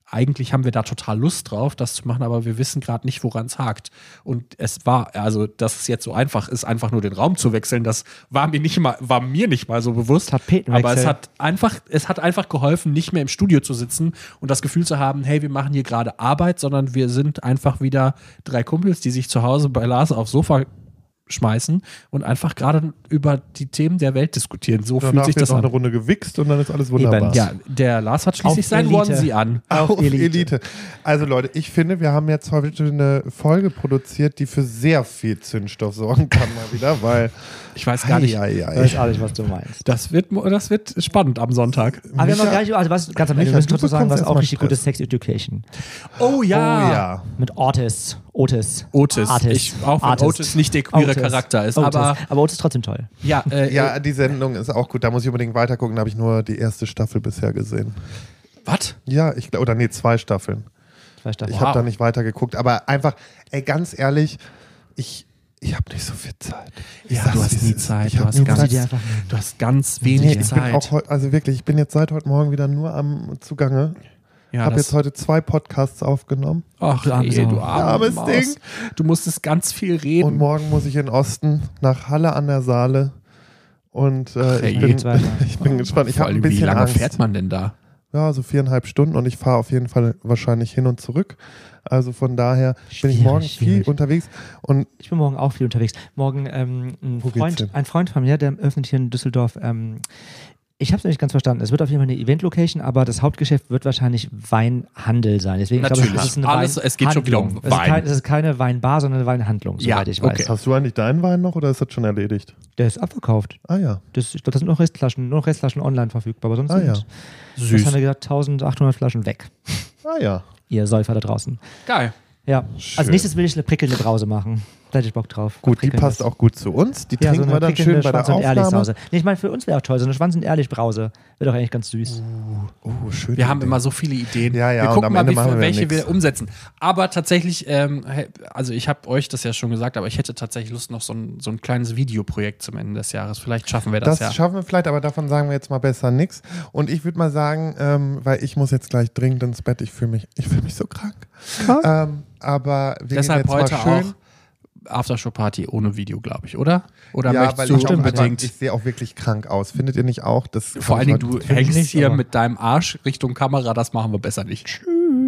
[SPEAKER 1] eigentlich haben wir da total Lust drauf, das zu machen, aber wir wissen gerade nicht, woran es hakt. Und es war, also, dass es jetzt so einfach ist, einfach nur den Raum zu wechseln, das war mir nicht mal, war mir nicht mal so bewusst. Aber es hat einfach, es hat einfach geholfen, nicht mehr im Studio zu sitzen und das Gefühl zu haben, hey, wir machen hier gerade Arbeit, sondern wir sind einfach wieder drei Kumpels, die sich zu Hause bei Lars aufs Sofa schmeißen und einfach gerade über die Themen der Welt diskutieren. So fühlt sich das
[SPEAKER 2] noch eine
[SPEAKER 1] an.
[SPEAKER 2] Runde gewichst und dann ist alles wunderbar.
[SPEAKER 1] Ja, der Lars hat schließlich
[SPEAKER 3] Auf
[SPEAKER 1] sein
[SPEAKER 3] Elite.
[SPEAKER 1] Onesie an.
[SPEAKER 3] Auf Elite.
[SPEAKER 2] Also Leute, ich finde, wir haben jetzt heute eine Folge produziert, die für sehr viel Zündstoff sorgen kann mal wieder, weil
[SPEAKER 1] Ich weiß gar nicht.
[SPEAKER 2] Ei, ei, ei.
[SPEAKER 3] Ich weiß auch nicht, was du meinst.
[SPEAKER 1] Das wird, das wird spannend am Sonntag.
[SPEAKER 3] Aber wir haben noch gar nicht, also was, ganz am Ende, wir müssen
[SPEAKER 2] du
[SPEAKER 3] trotzdem sagen, was auch richtig gut
[SPEAKER 2] Stress.
[SPEAKER 3] ist, Sex Education.
[SPEAKER 1] Oh
[SPEAKER 2] Oh ja.
[SPEAKER 3] Mit Otis. Otis.
[SPEAKER 1] Otis.
[SPEAKER 3] Artist.
[SPEAKER 1] Ich, auch wenn
[SPEAKER 3] Artist.
[SPEAKER 1] Otis nicht der queere
[SPEAKER 3] Otis.
[SPEAKER 1] Charakter ist.
[SPEAKER 3] Otis.
[SPEAKER 1] Aber
[SPEAKER 3] aber Otis ist trotzdem toll.
[SPEAKER 1] ja, <laughs> äh,
[SPEAKER 2] Ja, die Sendung ist auch gut. Da muss ich unbedingt weitergucken. Da habe ich nur die erste Staffel bisher gesehen.
[SPEAKER 1] was?
[SPEAKER 2] Ja, ich glaube, oder nee, zwei Staffeln.
[SPEAKER 3] Zwei Staffeln.
[SPEAKER 2] Ich
[SPEAKER 1] Wow.
[SPEAKER 2] habe da nicht weitergeguckt. Aber einfach, ey, ganz ehrlich, ich, ich habe nicht so viel Zeit. Ich
[SPEAKER 1] Ja, du hast nie. Zeit.
[SPEAKER 2] Ich
[SPEAKER 1] Du
[SPEAKER 2] hab
[SPEAKER 1] hast
[SPEAKER 2] nie
[SPEAKER 1] ganz,
[SPEAKER 3] mal.
[SPEAKER 1] du hast ganz
[SPEAKER 2] Nee,
[SPEAKER 1] wenig
[SPEAKER 2] ich bin
[SPEAKER 1] Zeit.
[SPEAKER 2] auch heu- also wirklich, ich bin jetzt seit heute Morgen wieder nur am Zugange.
[SPEAKER 1] ja,
[SPEAKER 2] habe jetzt heute zwei Podcasts aufgenommen
[SPEAKER 1] Ach, nee,
[SPEAKER 3] Sau.
[SPEAKER 1] du arme
[SPEAKER 2] Armes
[SPEAKER 1] Maus.
[SPEAKER 2] Ding.
[SPEAKER 1] Du musstest ganz viel reden.
[SPEAKER 2] und morgen muss ich in Osten nach Halle an der Saale. Und äh,
[SPEAKER 1] Ach,
[SPEAKER 2] ich,
[SPEAKER 1] ey.
[SPEAKER 2] bin, <laughs> ich bin gespannt. Ich
[SPEAKER 1] Vor
[SPEAKER 2] habe ein bisschen
[SPEAKER 1] wie lange
[SPEAKER 2] Angst.
[SPEAKER 1] fährt man denn da?
[SPEAKER 2] Ja, so viereinhalb Stunden und ich fahre auf jeden Fall wahrscheinlich hin und zurück. Also von daher bin ich
[SPEAKER 3] Schwierig,
[SPEAKER 2] morgen viel
[SPEAKER 3] schwierig.
[SPEAKER 2] unterwegs und
[SPEAKER 3] Ich bin morgen auch viel unterwegs. Morgen ähm, ein, Freund, ein Freund von mir, der öffnet hier in Düsseldorf. Ähm, ich habe es nicht ganz verstanden. Es wird auf jeden Fall eine Event-Location, aber das Hauptgeschäft wird wahrscheinlich Weinhandel sein. Deswegen glaube ich,
[SPEAKER 1] Natürlich.
[SPEAKER 3] es ist eine
[SPEAKER 1] Alles- es geht schon wieder um
[SPEAKER 3] Weinhandlung. Es ist
[SPEAKER 1] Wein.
[SPEAKER 3] kein- Es ist keine Weinbar, sondern eine Weinhandlung,
[SPEAKER 1] Ja,
[SPEAKER 3] soweit ich weiß.
[SPEAKER 1] okay.
[SPEAKER 2] hast du eigentlich deinen Wein noch oder ist das schon erledigt?
[SPEAKER 3] Der ist abverkauft.
[SPEAKER 2] Ah ja.
[SPEAKER 3] Das, ich glaube, da sind noch Restflaschen, nur noch Restflaschen online verfügbar. Aber sonst
[SPEAKER 2] Ah,
[SPEAKER 3] sind,
[SPEAKER 2] ja.
[SPEAKER 3] das
[SPEAKER 1] Süß.
[SPEAKER 3] haben wir gesagt, 1800 Flaschen weg.
[SPEAKER 2] Ah ja.
[SPEAKER 3] Ihr Säufer da draußen.
[SPEAKER 1] Geil.
[SPEAKER 3] Ja.
[SPEAKER 2] Schön.
[SPEAKER 3] Als nächstes will ich eine prickelnde Brause machen. Da hätte ich Bock drauf.
[SPEAKER 2] Gut, die passt auch gut zu uns. Die
[SPEAKER 3] Ja,
[SPEAKER 2] trinken
[SPEAKER 3] so eine
[SPEAKER 2] wir dann schön bei der
[SPEAKER 3] Schwanz- und
[SPEAKER 2] Aufnahme.
[SPEAKER 3] Ehrlich-Sause. Nee, ich meine, für uns wäre auch toll, so eine Schwanz- und Ehrlich-Brause. Wäre doch eigentlich ganz süß.
[SPEAKER 2] Oh, schön.
[SPEAKER 1] Wir haben immer so viele Ideen.
[SPEAKER 2] Ja, ja,
[SPEAKER 1] wir gucken mal, wie,
[SPEAKER 2] wir
[SPEAKER 1] welche
[SPEAKER 2] nix.
[SPEAKER 1] wir umsetzen. Aber tatsächlich, ähm, also ich habe euch das ja schon gesagt, aber ich hätte tatsächlich Lust, noch so ein, so ein kleines Videoprojekt zum Ende des Jahres. Vielleicht schaffen wir das,
[SPEAKER 2] Das
[SPEAKER 1] ja.
[SPEAKER 2] schaffen wir vielleicht, aber davon sagen wir jetzt mal besser nichts. Und ich würde mal sagen, ähm, weil ich muss jetzt gleich dringend ins Bett. Ich fühle mich, ich fühle mich so krank. Ähm, aber wir
[SPEAKER 1] Deshalb
[SPEAKER 2] gehen jetzt
[SPEAKER 1] heute
[SPEAKER 2] mal schön.
[SPEAKER 1] auch Aftershow-Party ohne Video, glaube ich, oder? Oder
[SPEAKER 2] ja, weil ich,
[SPEAKER 1] unbedingt?
[SPEAKER 2] ich sehe auch wirklich krank aus. Findet ihr nicht auch? Das
[SPEAKER 1] Vor allen Dingen, du hängst
[SPEAKER 3] nicht,
[SPEAKER 1] hier mit deinem Arsch Richtung Kamera, das machen wir besser nicht.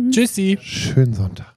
[SPEAKER 1] Tschüssi.
[SPEAKER 2] Schönen Sonntag.